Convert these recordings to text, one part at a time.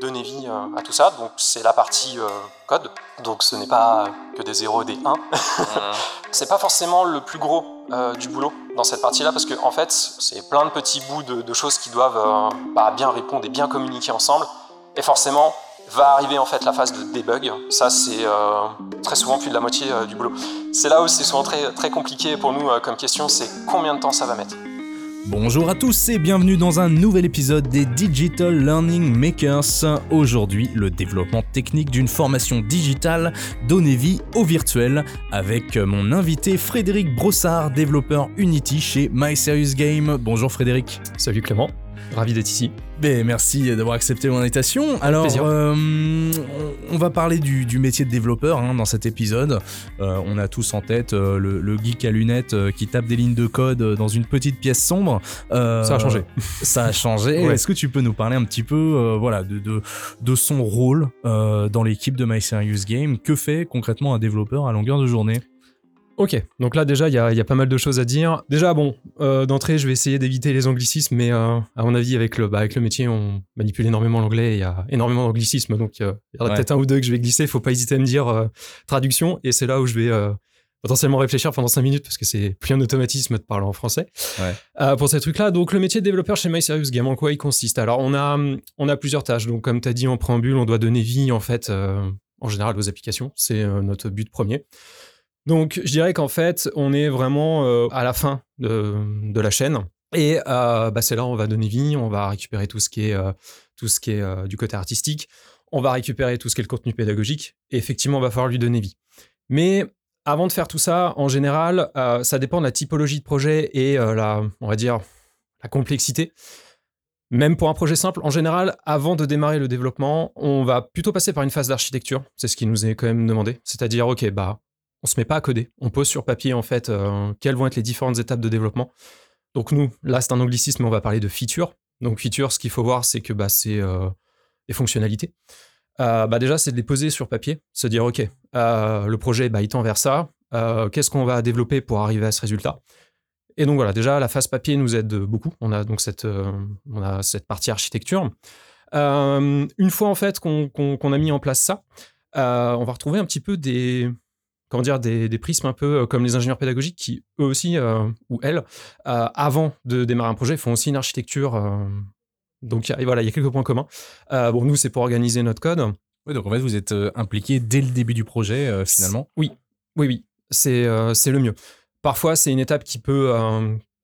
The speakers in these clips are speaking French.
donner vie à tout ça. Donc c'est la partie code. Donc ce n'est pas que des 0 et des 1. c'est pas forcément le plus gros du boulot dans cette partie-là parce que en fait c'est plein de petits bouts de, choses qui doivent bah, bien répondre et bien communiquer ensemble. Et forcément, va arriver en fait la phase de debug. Ça, c'est euh, très souvent plus de la moitié euh, du boulot. C'est là où c'est souvent très, très compliqué pour nous euh, comme question, c'est combien de temps ça va mettre. Bonjour à tous et bienvenue dans un nouvel épisode des Digital Learning Makers. Aujourd'hui, le développement technique d'une formation digitale donner vie au virtuel avec mon invité Frédéric Brossard, développeur Unity chez My Serious Game. Bonjour Frédéric. Salut Clément. Ravi d'être ici. Ben, merci d'avoir accepté mon invitation. Alors, euh, on va parler du, métier de développeur hein, dans cet épisode. Euh, on a tous en tête euh, le, geek à lunettes qui tape des lignes de code dans une petite pièce sombre. ça a changé. Ça a changé. Est-ce que tu peux nous parler un petit peu voilà, de, de, de son rôle dans l'équipe de My Serious Game Que fait concrètement un développeur à longueur de journée? Ok, donc là déjà, il y a, pas mal de choses à dire. Déjà, bon, euh, d'entrée, je vais essayer d'éviter les anglicismes, mais euh, à mon avis, avec le, bah, avec le métier, on manipule énormément l'anglais, il y a énormément d'anglicismes, donc euh, il y aura peut-être un ou deux que je vais glisser, il faut pas hésiter à me dire traduction, et c'est là où je vais potentiellement réfléchir pendant 5 minutes, parce que c'est plus un automatisme de parler en français. pour ces trucs-là, donc le métier de développeur chez My Serious Game, en quoi il consiste? Alors, on a, on a plusieurs tâches, donc comme tu as dit en préambule, on doit donner vie, en fait, en général, aux applications, c'est notre but premier. Donc, je dirais qu'en fait, on est vraiment euh, à la fin de, la chaîne. Et euh, bah, c'est là où on va donner vie, on va récupérer tout ce qui est, euh, tout ce qui est du côté artistique, on va récupérer tout ce qui est le contenu pédagogique, et effectivement, on va falloir lui donner vie. Mais avant de faire tout ça, en général, ça dépend de la typologie de projet et la, on va dire, la complexité. Même pour un projet simple, en général, avant de démarrer le développement, on va plutôt passer par une phase d'architecture. C'est ce qui nous est quand même demandé. C'est-à-dire, OK, bah, on se met pas à coder. On pose sur papier, en fait, euh, quelles vont être les différentes étapes de développement. Donc, nous, là, c'est un anglicisme, on va parler de features. Donc, features, ce qu'il faut voir, c'est que bah, c'est euh, les fonctionnalités. Euh, bah, déjà, c'est de les poser sur papier, se dire, OK, le projet, bah, il tend vers ça. Qu'est-ce qu'on va développer pour arriver à ce résultat? Et donc, voilà, déjà, la phase papier nous aide beaucoup. On a donc cette partie architecture. une fois, en fait, qu'on a mis en place ça, on va retrouver un petit peu des, comment dire, des, prismes un peu euh, comme les ingénieurs pédagogiques qui, eux aussi, euh, ou elles, euh, avant de démarrer un projet, font aussi une architecture. donc voilà, il y a quelques points communs. bon, nous, c'est pour organiser notre code. Oui, donc en fait, vous êtes impliqué dès le début du projet, finalement Oui, oui, oui. C'est le mieux. Parfois, c'est une étape qui peut,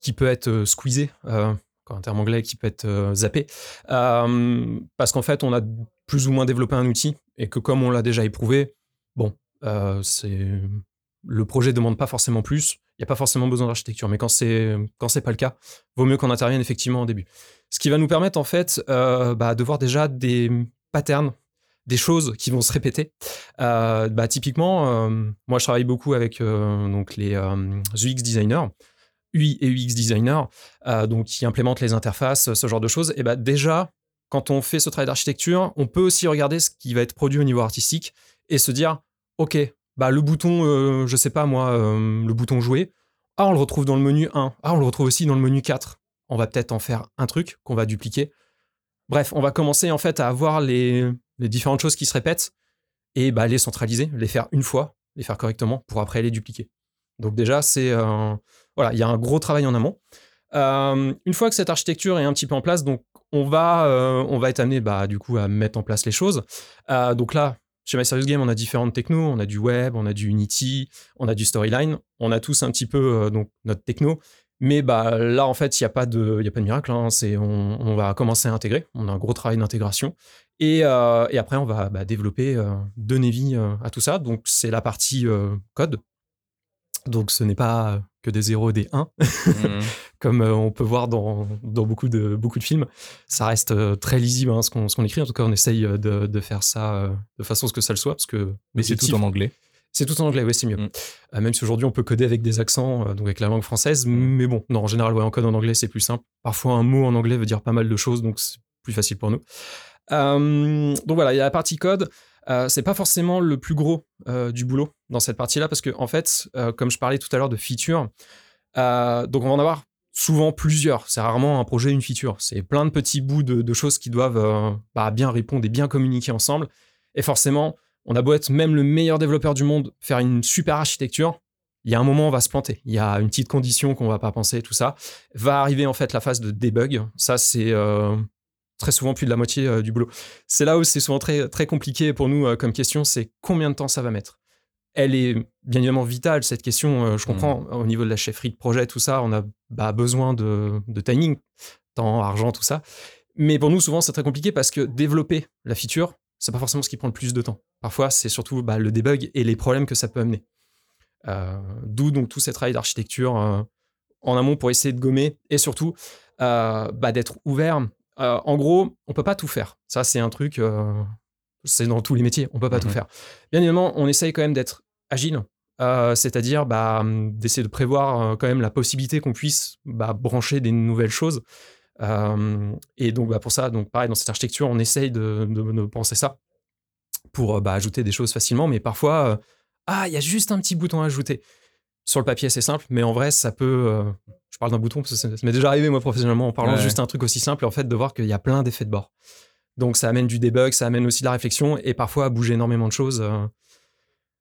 qui peut être squeezée, en terme anglais, qui peut être zappée, parce qu'en fait, on a plus ou moins développé un outil et que comme on l'a déjà éprouvé, bon, c'est le projet demande pas forcément plus. Il n'y a pas forcément besoin d'architecture, mais quand c'est quand c'est pas le cas, vaut mieux qu'on intervienne effectivement au début. Ce qui va nous permettre en fait euh, bah, de voir déjà des patterns, des choses qui vont se répéter. Euh, bah, typiquement, moi je travaille beaucoup avec donc les UX designers. UI et UX designers, donc qui implémentent les interfaces, ce genre de choses, et bah déjà, quand on fait ce travail d'architecture, on peut aussi regarder ce qui va être produit au niveau artistique et se dire, ok, bah le bouton, euh, je sais pas moi, euh, le bouton jouer, ah on le retrouve dans le menu 1, ah on le retrouve aussi dans le menu 4. On va peut-être en faire un truc qu'on va dupliquer. Bref, on va commencer en fait à avoir les, différentes choses qui se répètent et bah, les centraliser, les faire une fois, les faire correctement pour après les dupliquer. Donc déjà, c'est voilà, il y a un gros travail en amont. Euh, une fois que cette architecture est un petit peu en place, donc on va, on va être amené bah, du coup à mettre en place les choses. donc là, chez My Serious Game, on a différentes technos. On a du web, on a du Unity, on a du storyline. On a tous un petit peu euh, donc notre techno. Mais bah, là, en fait, il n'y a, pas de, y a pas de miracle. Hein. C'est, on, va commencer à intégrer. On a un gros travail d'intégration. Et, euh, et, après, on va bah, développer, euh, donner vie à tout ça. Donc, c'est la partie code. Donc, ce n'est pas que des 0 et des 1, mhm. comme euh, on peut voir dans, beaucoup, de, beaucoup de films. Ça reste euh, très lisible hein, ce qu'on écrit. En tout cas, on essaye euh, de, faire ça de façon à ce que ça le soit. Parce que Mais c'est tout en anglais. C'est tout en anglais, oui, c'est mieux. Mm. même si aujourd'hui on peut coder avec des accents, donc avec la langue française, mm. mais bon, non, en général, ouais, on code en anglais, c'est plus simple. Parfois, un mot en anglais veut dire pas mal de choses, donc c'est plus facile pour nous. donc voilà, il y a la partie code. Euh, c'est pas forcément le plus gros euh, du boulot dans cette partie-là, parce que en fait, comme je parlais tout à l'heure de features, donc on va en avoir souvent plusieurs. C'est rarement un projet, une feature. C'est plein de petits bouts de, choses qui doivent euh, bah, bien répondre et bien communiquer ensemble. Et forcément, on a beau être même le meilleur développeur du monde, faire une super architecture, il y a un moment, on va se planter. Il y a une petite condition qu'on va pas penser, tout ça. Va arriver en fait la phase de debug. Ça, c'est euh, très souvent plus de la moitié euh, du boulot. C'est là où c'est souvent très, très compliqué pour nous comme question, c'est combien de temps ça va mettre? Elle est bien évidemment vitale, cette question. Je comprends, mmh. au niveau de la chefferie de projet, tout ça, on a bah, besoin de, timing, temps, argent, tout ça. Mais pour nous, souvent, c'est très compliqué parce que développer la feature, c'est pas forcément ce qui prend le plus de temps. Parfois, c'est surtout bah, le debug et les problèmes que ça peut amener. Euh, d'où donc tout ce travail d'architecture euh, en amont pour essayer de gommer et surtout bah, d'être ouvert. en gros, on peut pas tout faire. Ça, c'est un truc c'est dans tous les métiers, on peut pas tout mmh faire. Bien évidemment, on essaye quand même d'être agile, euh, c'est-à-dire bah, d'essayer de prévoir euh, quand même la possibilité qu'on puisse bah, brancher des nouvelles choses. Euh, et donc bah, pour ça, donc pareil dans cette architecture, on essaye de, penser ça pour bah, ajouter des choses facilement, mais parfois ah il y a juste un petit bouton à ajouter. Sur le papier c'est simple, mais en vrai ça peut. je parle d'un bouton parce que ça, m'est déjà arrivé moi professionnellement en parlant juste un truc aussi simple en fait de voir qu'il y a plein d'effets de bord. Donc ça amène du debug, ça amène aussi de la réflexion et parfois à bouger énormément de choses.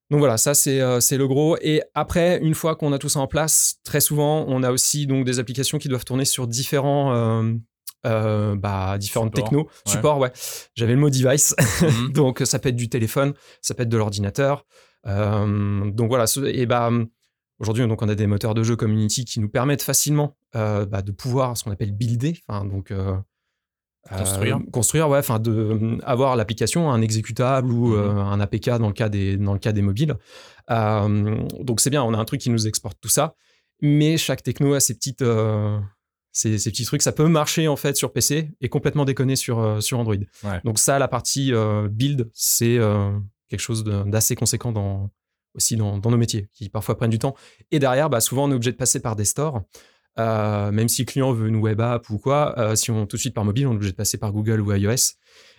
Donc voilà, ça euh, c'est le gros. Et après, une fois qu'on a tout ça en place, très souvent, on a aussi donc des applications qui doivent tourner sur différents euh, euh, bah, différentes techno, support, ouais. J'avais le mot device, mhm. donc ça peut être du téléphone, ça peut être de l'ordinateur. donc voilà, et bah aujourd'hui donc on a des moteurs de jeu comme Unity qui nous permettent facilement bah, de pouvoir ce qu'on appelle builder, enfin donc Construire. Euh, construire, ouais, enfin, de euh, avoir l'application, un exécutable ou mhm. euh, un APK dans le cas des, dans le cas des mobiles. donc c'est bien, on a un truc qui nous exporte tout ça, mais chaque techno a ses petites, ces, petits trucs. Ça peut marcher en fait sur PC et complètement déconner sur, sur Android. Donc ça, la partie build, c'est quelque chose d'assez conséquent dans, aussi dans, dans, nos métiers, qui parfois prennent du temps. Et derrière, bah, souvent, on est obligé de passer par des stores. Euh, même si le client veut une web app ou quoi, euh, si on tout de suite par mobile, on est obligé de passer par Google ou iOS.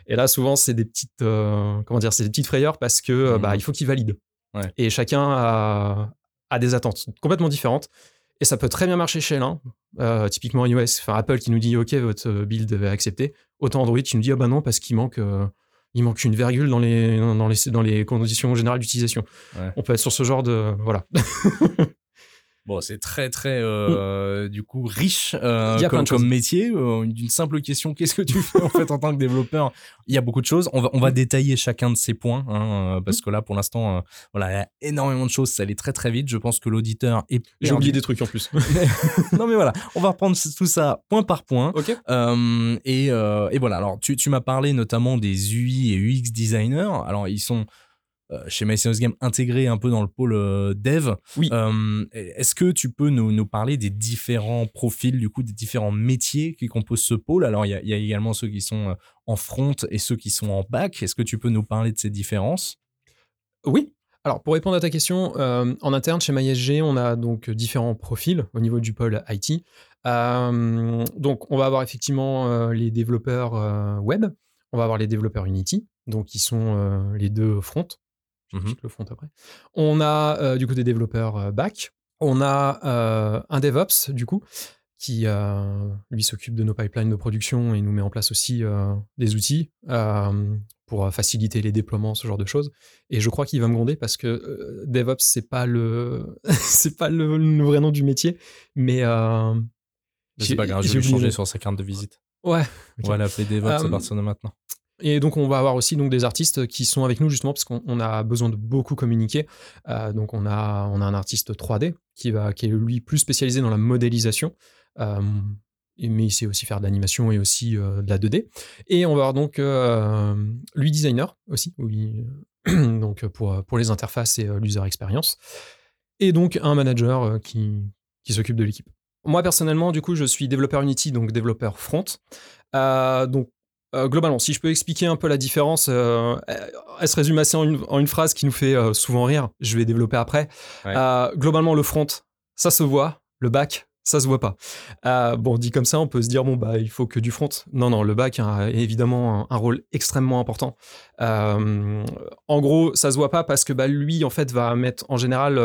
Et là, souvent, c'est des petites, euh, comment dire, c'est des petites frayeurs parce que bah, mmh. il faut qu'ils valident. Et chacun a, a, des attentes complètement différentes. Et ça peut très bien marcher chez l'un, typiquement iOS, enfin Apple qui nous dit OK, votre build est accepté. Autant Android qui nous dit ah bah non parce qu'il manque il manque une virgule dans les, dans les, dans les conditions générales d'utilisation. On peut être sur ce genre de. Voilà. Bon, c'est très très euh, du coup riche euh, comme, métier. Euh, d'une simple question, qu'est-ce que tu fais en fait en tant que développeur? Il y a beaucoup de choses. On va, on va détailler chacun de ces points hein, parce que là, pour l'instant, voilà, il y a énormément de choses. Ça allait très très vite. Je pense que l'auditeur est. J'ai oublié des trucs en plus. non mais voilà, on va reprendre tout ça point par point. Ok. et, et voilà. Alors, tu, tu m'as parlé notamment des UI et UX designers. Alors, ils sont euh, chez My Game intégré un peu dans le pôle euh, dev. Oui. Euh, est-ce que tu peux nous, parler des différents profils, du coup, des différents métiers qui composent ce pôle? Alors, il y, a également ceux qui sont en front et ceux qui sont en back. Est-ce que tu peux nous parler de ces différences? Oui. Alors, pour répondre à ta question, en interne, chez MySG, on a donc différents profils au niveau du pôle IT. donc, on va avoir effectivement les développeurs web, on va avoir les développeurs Unity, donc qui sont les deux fronts. Mmh le front après. On a euh, du coup des développeurs euh, back. On a euh, un DevOps du coup qui lui s'occupe de nos pipelines de production et nous met en place aussi des outils pour faciliter les déploiements, ce genre de choses. Et je crois qu'il va me gronder parce que DevOps c'est pas le c'est pas le, vrai nom du métier, mais c'est pas grave, je vais changer sur sa carte de visite. Ouais. On va l'appeler DevOps à partir de maintenant. Et donc, on va avoir aussi donc, des artistes qui sont avec nous justement parce qu'on a besoin de beaucoup communiquer. Euh, donc, on a, on a un artiste 3D qui, va, qui est lui plus spécialisé dans la modélisation. Euh, mais il sait aussi faire de l'animation et aussi euh, de la 2D. Et on va avoir donc lui designer aussi, donc pour, pour les interfaces et l'user experience. Et donc un manager qui, qui s'occupe de l'équipe. Moi personnellement, du coup, je suis développeur Unity, donc développeur front. donc euh, globalement, si je peux expliquer un peu la différence, euh, elle se résume assez en une, phrase qui nous fait euh, souvent rire. Je vais développer après. globalement, le front, ça se voit. Le back, ça se voit pas. bon, dit comme ça, on peut se dire bon bah il faut que du front. Non non, le back a évidemment un, rôle extrêmement important. en gros, ça se voit pas parce que bah, lui en fait va mettre en général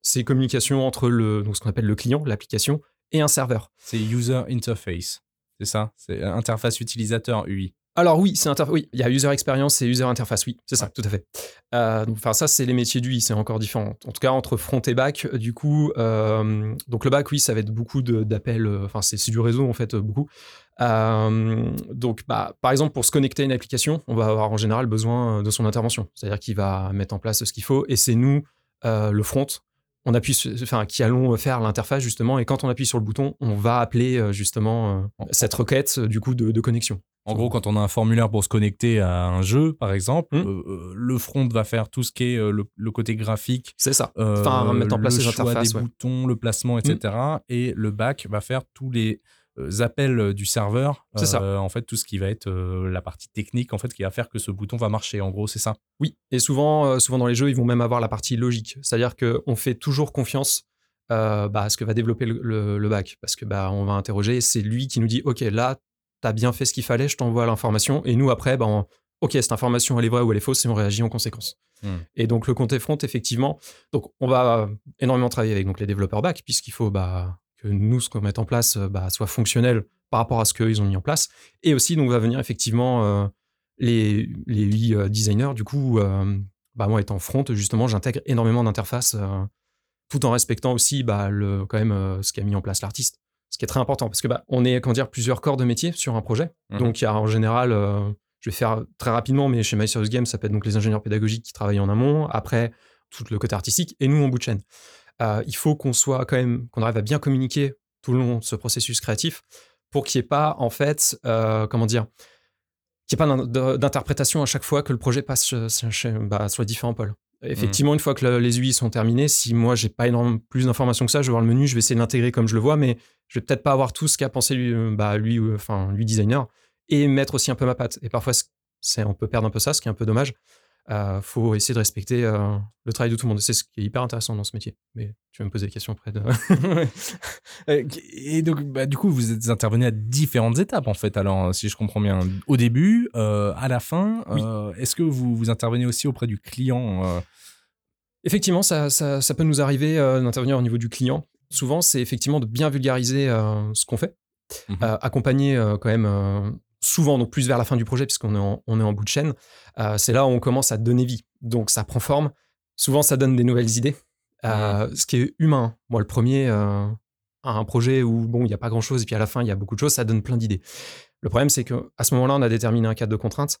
ses communications entre le donc ce qu'on appelle le client, l'application et un serveur. C'est user interface, c'est ça C'est interface utilisateur UI. Alors oui, c'est oui, il y a user experience et user interface, oui, c'est ça, tout à fait. Euh, enfin ça, c'est les métiers du i, c'est encore différent. En tout cas, entre front et back, du coup, euh, donc le back, oui, ça va être beaucoup d'appels. Euh, enfin, c'est du réseau en fait, beaucoup. donc, bah, par exemple, pour se connecter à une application, on va avoir en général besoin de son intervention, c'est-à-dire qu'il va mettre en place ce qu'il faut, et c'est nous, le front, on appuie, enfin, qui allons faire l'interface justement, et quand on appuie sur le bouton, on va appeler justement cette requête du coup de connexion. En gros, quand on a un formulaire pour se connecter à un jeu, par exemple, hmm. euh, euh, le front va faire tout ce qui est euh, le, côté graphique. C'est ça. enfin, mettre en place les interfaces. des boutons, le placement, etc. Et le back va faire tous les appels du serveur. C'est ça. En fait, tout ce qui va être la partie technique, en fait, qui va faire que ce bouton va marcher. En gros, c'est ça. Oui. Et souvent, souvent dans les jeux, ils vont même avoir la partie logique. C'est-à-dire qu'on fait toujours confiance bah, à ce que va développer le, back. Parce que bah, on va interroger, c'est lui qui nous dit, OK, là, t'as bien fait ce qu'il fallait, je t'envoie l'information. Et nous, après, ben, ok, cette information, elle est vraie ou elle est fausse, et on réagit en conséquence. Hmm. Et donc, le compte front, effectivement, donc on va énormément travailler avec donc, les développeurs back, puisqu'il faut bah, que nous, ce qu'on met en place, bah, soit fonctionnel par rapport à ce qu'ils ont mis en place. Et aussi, donc, va venir effectivement euh, les, les euh, designers. Du coup, euh, bah, moi, étant front, justement, j'intègre énormément d'interfaces tout en respectant aussi bah, le, quand même ce qu'a mis en place l'artiste ce qui est très important parce que bah, on est comment dire plusieurs corps de métier sur un projet. Mhm. Donc il y a en général, euh, je vais faire très rapidement, mais chez My Serious Game, ça peut être donc les ingénieurs pédagogiques qui travaillent en amont, après tout le côté artistique et nous en bout de chaîne. Euh, il faut qu'on soit quand même, qu'on arrive à bien communiquer tout le long de ce processus créatif pour qu'il n'y ait pas en fait, euh, comment dire, qu'il n'y ait pas d'interprétation à chaque fois que le projet passe bah, sur les différents pôles. Effectivement, une fois que les UI sont terminés, si moi j'ai pas énormément plus d'informations que ça, je vais voir le menu, je vais essayer de l'intégrer comme je le vois, mais je vais peut-être pas avoir tout ce qu'a pensé lui, euh, bah, lui, enfin lui designer, et mettre aussi un peu ma patte. Et parfois, c'est, on peut perdre un peu ça, ce qui est un peu dommage. Euh, faut essayer de respecter euh, le travail de tout le monde. C'est ce qui est hyper intéressant dans ce métier. Mais tu vas me poser des questions après de. et donc, bah, du coup, vous êtes intervenu à différentes étapes, en fait. Alors, si je comprends bien, au début, à la fin, est-ce que vous, vous intervenez aussi auprès du client Effectivement, ça, ça, ça, peut nous arriver d'intervenir au niveau du client souvent, c'est effectivement de bien vulgariser euh, ce qu'on fait, mmh euh, accompagner euh, quand même souvent, donc plus vers la fin du projet, puisqu'on est, en, on est en bout de chaîne, c'est là où on commence à donner vie. Donc ça prend forme. Souvent, ça donne des nouvelles idées, mmh. ce qui est humain. Moi, le premier, un projet où bon, il n'y a pas grand-chose, et puis à la fin, il y a beaucoup de choses, ça donne plein d'idées. Le problème, c'est qu'à ce moment-là, on a déterminé un cadre de contraintes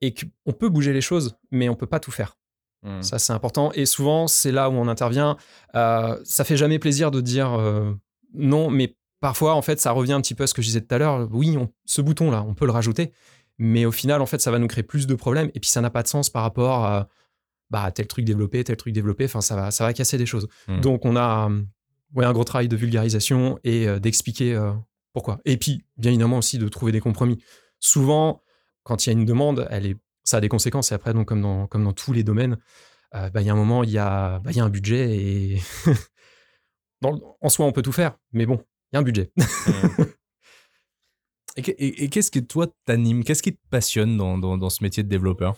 et qu'on peut bouger les choses, mais on peut pas tout faire. Mmh. Ça, c'est important. Et souvent, c'est là où on intervient. Euh, ça fait jamais plaisir de dire euh, non, mais parfois, en fait, ça revient un petit peu à ce que je disais tout à l'heure. Oui, ce bouton-là, on peut le rajouter. Mais au final, en fait, ça va nous créer plus de problèmes. Et puis, ça n'a pas de sens par rapport à bah, tel truc développé, tel truc développé. Enfin, ça va, ça va casser des choses. Mmh. Donc, on a ouais, un gros travail de vulgarisation et euh, d'expliquer pourquoi. Et puis, bien évidemment, aussi de trouver des compromis. Souvent, quand il y a une demande, elle est ça a des conséquences. Et après, donc, comme dans, comme dans tous les domaines, euh, bah, il y a un moment, il y a, bah, y a un budget et en soi, on peut tout faire, mais bon, il y a un budget. et, qu'est-ce que toi t'anime Qu'est-ce qui te passionne dans, dans, ce métier de développeur?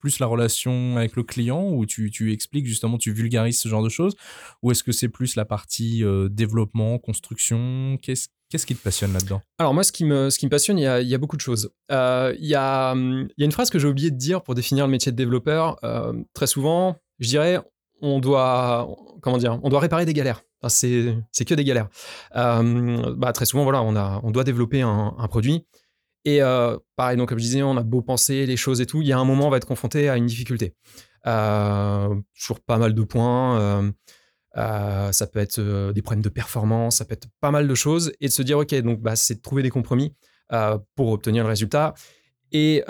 Plus la relation avec le client où tu, tu, expliques justement, tu vulgarises ce genre de choses? Ou est-ce que c'est plus la partie euh, développement, construction? Qu'est-ce Qu'est-ce qui te passionne là-dedans? Alors moi, ce qui me, ce qui me passionne, il y a, il y a beaucoup de choses. Euh, il, y a, hum, il y a une phrase que j'ai oublié de dire pour définir le métier de développeur. Euh, très souvent, je dirais, on doit, comment dire, on doit réparer des galères. c'est, que des galères. Euh, bah, très souvent, voilà, on, doit développer un, produit. Et pareil, donc comme je disais, on a beau penser les choses et tout, il y a un moment, on va être confronté à une difficulté. sur pas mal de points. Euh, ça peut être euh, des problèmes de performance, ça peut être pas mal de choses, et de se dire, OK, donc bah, c'est de trouver des compromis euh, pour obtenir le résultat. Et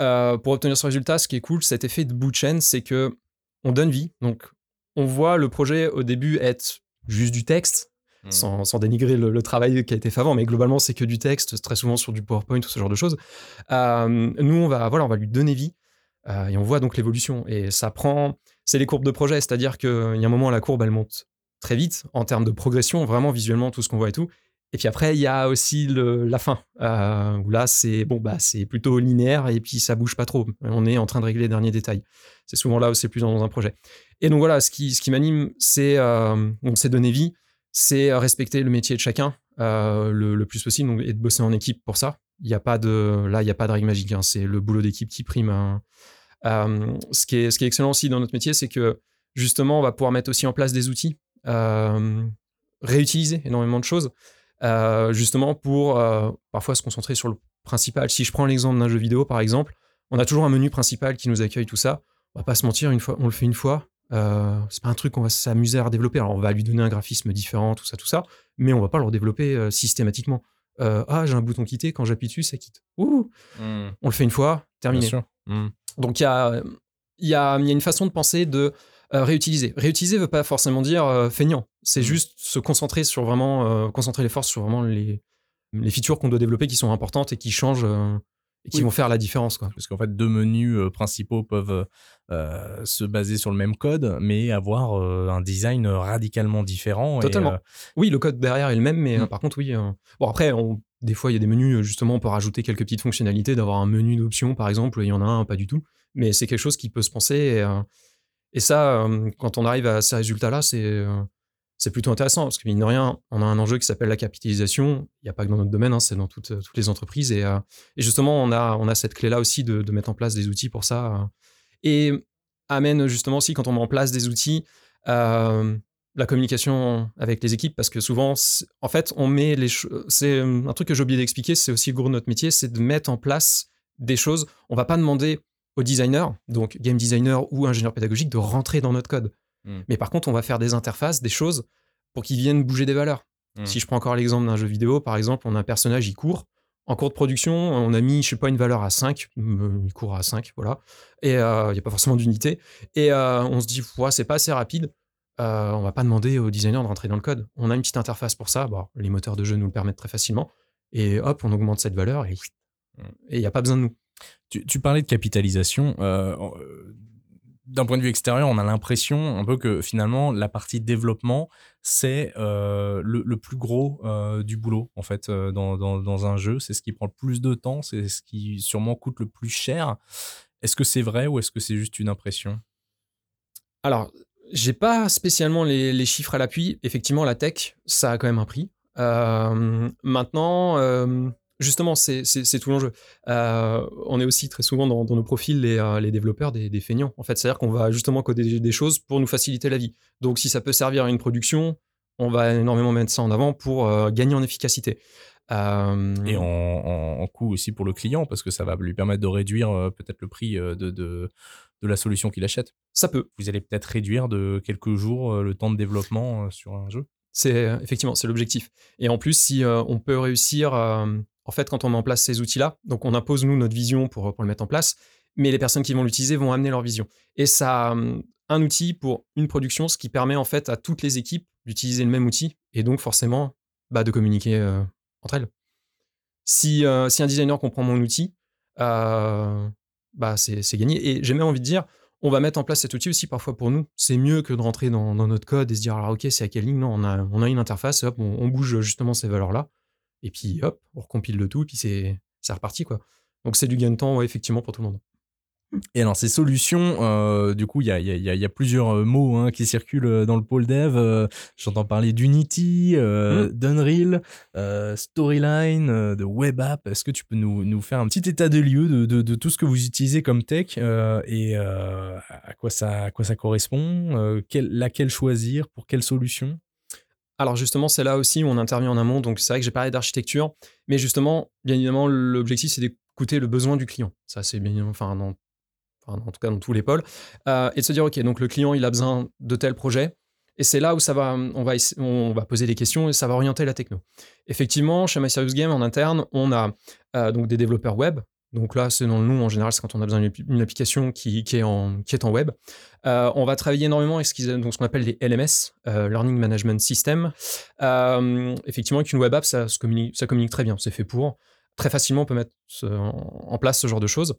pour obtenir ce résultat, ce qui est cool, cet effet de bout de chaîne, c'est que on donne vie. Donc, on voit le projet au début être juste du texte, mmh. sans, dénigrer le, travail qui a été fait avant, mais globalement, c'est que du texte, très souvent sur du PowerPoint ou ce genre de choses. nous, on va, voilà, on va lui donner vie. et on voit donc l'évolution. Et ça prend. C'est les courbes de projet, c'est-à-dire qu'il y a un moment, la courbe, elle monte très vite en termes de progression, vraiment visuellement tout ce qu'on voit et tout. Et puis après, il y a aussi la fin, euh, où là, c'est bon, bah, c'est plutôt linéaire et puis ça bouge pas trop. On est en train de régler les derniers détails. C'est souvent là où c'est plus dans un projet. Et donc voilà, ce qui, ce qui m'anime, c'est euh, donner vie. c'est respecter le métier de chacun le, plus possible donc, et de bosser en équipe pour ça. Il y a pas de, là, il n'y a pas de règle magique. Hein. c'est le boulot d'équipe qui prime. Hein. ce, qui est, ce qui est excellent aussi dans notre métier, c'est que justement, on va pouvoir mettre aussi en place des outils, réutiliser énormément de choses, justement pour parfois se concentrer sur le principal. Si je prends l'exemple d'un jeu vidéo, par exemple, on a toujours un menu principal qui nous accueille tout ça. On va pas se mentir, une fois, on le fait une fois. Euh, c'est pas un truc qu'on va s'amuser à redévelopper. Alors on va lui donner un graphisme différent, tout ça, tout ça, mais on va pas le redévelopper euh, systématiquement. Euh, ah, j'ai un bouton quitter, quand j'appuie dessus, ça quitte. Ouh mmh. On le fait une fois, terminé. Mmh. Donc il y a, y, a, y a une façon de penser de réutiliser. Réutiliser veut pas forcément dire feignant. C'est mmh. juste se concentrer sur vraiment, concentrer les forces sur vraiment les, les features qu'on doit développer qui sont importantes et qui changent et qui vont faire la différence. Quoi. Parce qu'en fait, deux menus euh, principaux peuvent euh, se baser sur le même code, mais avoir euh, un design radicalement différent. Totalement. oui, le code derrière est le même, mais mmh. par contre, oui. Bon, après, on, des fois, il y a des menus, justement, on peut rajouter quelques petites fonctionnalités, d'avoir un menu d'options, par exemple, il y en a un, pas du tout. Mais c'est quelque chose qui peut se penser. Et, et ça, quand on arrive à ces résultats-là, c'est c'est plutôt intéressant parce que mine de rien, on a un enjeu qui s'appelle la capitalisation. Il n'y a pas que dans notre domaine, hein, c'est dans toutes, toutes, les entreprises. Et, euh, justement, on a, on a cette clé-là aussi de, mettre en place des outils pour ça. Euh. Et amène justement aussi, quand on met en place des outils, euh, la communication avec les équipes parce que souvent, en fait, on met les choses. C'est un truc que j'ai oublié d'expliquer, c'est aussi le gros de notre métier, c'est de mettre en place des choses. On va pas demander aux designers, donc game designer ou ingénieur pédagogique, de rentrer dans notre code. Mm. Mais par contre, on va faire des interfaces, des choses pour qu'ils viennent bouger des valeurs. Mm. Si je prends encore l'exemple d'un jeu vidéo, par exemple, on a un personnage, il court. En cours de production, on a mis, je sais pas, une valeur à 5. Euh, il court à 5, voilà. Et euh, il n'y a pas forcément d'unité. Et euh, on se dit, c'est pas assez rapide. on va pas demander au designer de rentrer dans le code. On a une petite interface pour ça. Bon, les moteurs de jeu nous le permettent très facilement. Et hop, on augmente cette valeur et il n'y a pas besoin de nous. Tu, parlais de capitalisation d'un point de vue extérieur, on a l'impression un peu que finalement la partie développement c'est euh, le, plus gros euh, du boulot en fait euh, dans, un jeu. C'est ce qui prend le plus de temps, c'est ce qui sûrement coûte le plus cher. Est-ce que c'est vrai ou est-ce que c'est juste une impression? Alors, j'ai pas spécialement les chiffres à l'appui. Effectivement, la tech, ça a quand même un prix. maintenant Justement, c'est tout l'enjeu. Euh, on est aussi très souvent dans, nos profils les, euh, développeurs des, feignants. En fait, c'est-à-dire qu'on va justement coder des choses pour nous faciliter la vie. Donc, si ça peut servir à une production, on va énormément mettre ça en avant pour euh, gagner en efficacité. Et en, coût aussi pour le client, parce que ça va lui permettre de réduire peut-être le prix de, de, la solution qu'il achète. Ça peut. Vous allez peut-être réduire de quelques jours le temps de développement sur un jeu? C'est effectivement c'est l'objectif. Et en plus, si on peut réussir en fait, quand on met en place ces outils-là, donc on impose nous notre vision pour, pour le mettre en place, mais les personnes qui vont l'utiliser vont amener leur vision. Et ça, hum, un outil pour une production, ce qui permet en fait à toutes les équipes d'utiliser le même outil et donc forcément bah, de communiquer euh, entre elles. Si, euh, si, un designer comprend mon outil, euh, bah c'est gagné. Et j'ai même envie de dire, on va mettre en place cet outil aussi parfois pour nous. C'est mieux que de rentrer dans, notre code et se dire, alors ok, c'est à quelle ligne? Non, on a, une interface, on bouge justement ces valeurs-là. Et puis hop, on recompile le tout, et puis c'est reparti quoi. Donc c'est du gain de temps effectivement pour tout le monde. Et alors ces solutions, euh, du coup, il y a, y, a, y a, plusieurs euh, mots hein, qui circulent euh, dans le pôle dev. J'entends parler d'Unity, mmh. d'Unreal, Storyline, de Web App. Est-ce que tu peux nous, nous, faire un petit état de lieu de, de, de, tout ce que vous utilisez comme tech et à, quoi ça, à quoi ça correspond quelle, Laquelle choisir Pour quelle solution? Alors justement, c'est là aussi où on intervient en amont. Donc c'est vrai que j'ai parlé d'architecture, mais justement, bien évidemment, l'objectif c'est d'écouter le besoin du client. Ça c'est bien, enfin, en tout cas dans tous les pôles, euh, et de se dire ok, donc le client il a besoin de tel projet. Et c'est là où on va poser des questions et ça va orienter la techno. Effectivement, chez MySerious Game en interne, on a euh, donc des développeurs web, donc là, c'est dans le nom en général, c'est quand on a besoin d'une application qui, est en, web. Euh, on va travailler énormément avec ce qu'on appelle les LMS, euh, Learning Management System. Euh, effectivement, avec une web app, ça, communique, très bien, c'est fait pour. Très facilement, on peut mettre en place ce genre de choses.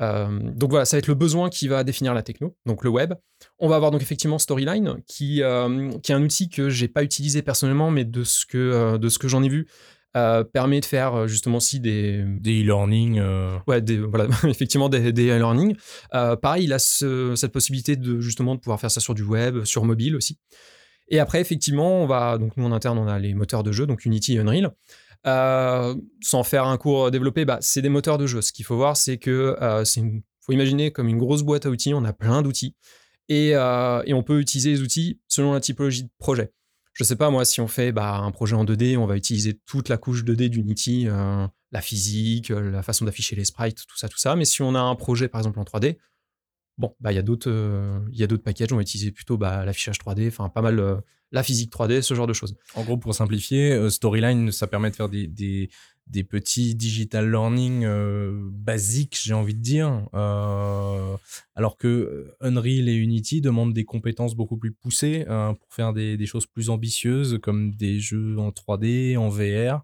donc voilà, ça va être le besoin qui va définir la techno, donc le web. On va avoir donc effectivement Storyline, qui, est un outil que j'ai pas utilisé personnellement, mais de ce que j'en ai vu, euh, permet de faire euh, justement aussi des des e-learning euh. ouais des, voilà effectivement des, des e-learning pareil il a cette possibilité de justement de pouvoir faire ça sur du web sur mobile aussi Et après, effectivement, on va, donc nous en interne, on a les moteurs de jeu, donc Unity et Unreal. Euh, sans faire un cours développé, bah, c'est des moteurs de jeu. Ce qu'il faut voir, c'est que euh, c'est faut imaginer comme une grosse boîte à outils, on a plein d'outils. Et, euh, et, on peut utiliser les outils selon la typologie de projet. Je sais pas, moi, si on fait bah, un projet en 2D, on va utiliser toute la couche 2D d'Unity, la physique, la façon d'afficher les sprites, tout ça, tout ça. Mais si on a un projet, par exemple, en 3D, Bon, bah il y a d'autres, euh, il y a d'autres packages. On va utiliser plutôt bah, l'affichage 3D, enfin pas mal euh, la physique 3D, ce genre de choses. En gros, pour simplifier, euh, Storyline, ça permet de faire des, des petits digital learning basiques, j'ai envie de dire, alors que Unreal et Unity demandent des compétences beaucoup plus poussées pour faire des, des, choses plus ambitieuses, comme des jeux en 3D, en VR.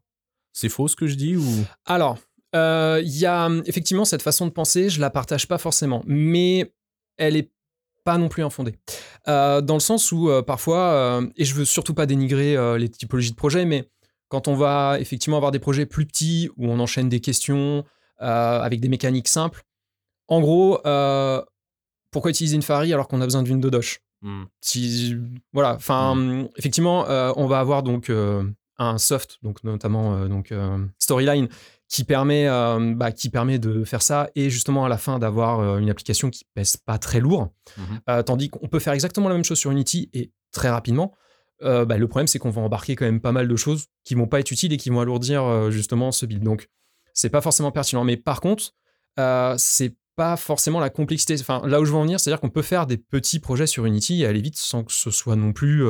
C'est faux ce que je dis ou? Alors, il y a effectivement cette façon de penser, je la partage pas forcément, mais elle est pas non plus infondée. Euh, dans le sens où euh, parfois, euh, et je veux surtout pas dénigrer les typologies de projets, mais quand on va effectivement avoir des projets plus petits où on enchaîne des questions avec des mécaniques simples, en gros, pourquoi utiliser une Fari alors qu'on a besoin d'une Dodoche? Hmm. si, Voilà, enfin, hmm. effectivement, on va avoir donc un soft, donc notamment donc Storyline, qui permet, euh, bah, qui permet de faire ça et justement à la fin d'avoir euh, une application qui pèse pas très lourd. Euh, tandis qu'on peut faire exactement la même chose sur Unity et très rapidement. Bah, le problème, c'est qu'on va embarquer quand même pas mal de choses qui vont pas être utiles et qui vont alourdir justement ce build. Donc, c'est pas forcément pertinent. Mais par contre, c'est pas forcément la complexité. Enfin, là où je veux en venir, c'est-à-dire qu'on peut faire des petits projets sur Unity et aller vite sans que ce soit non plus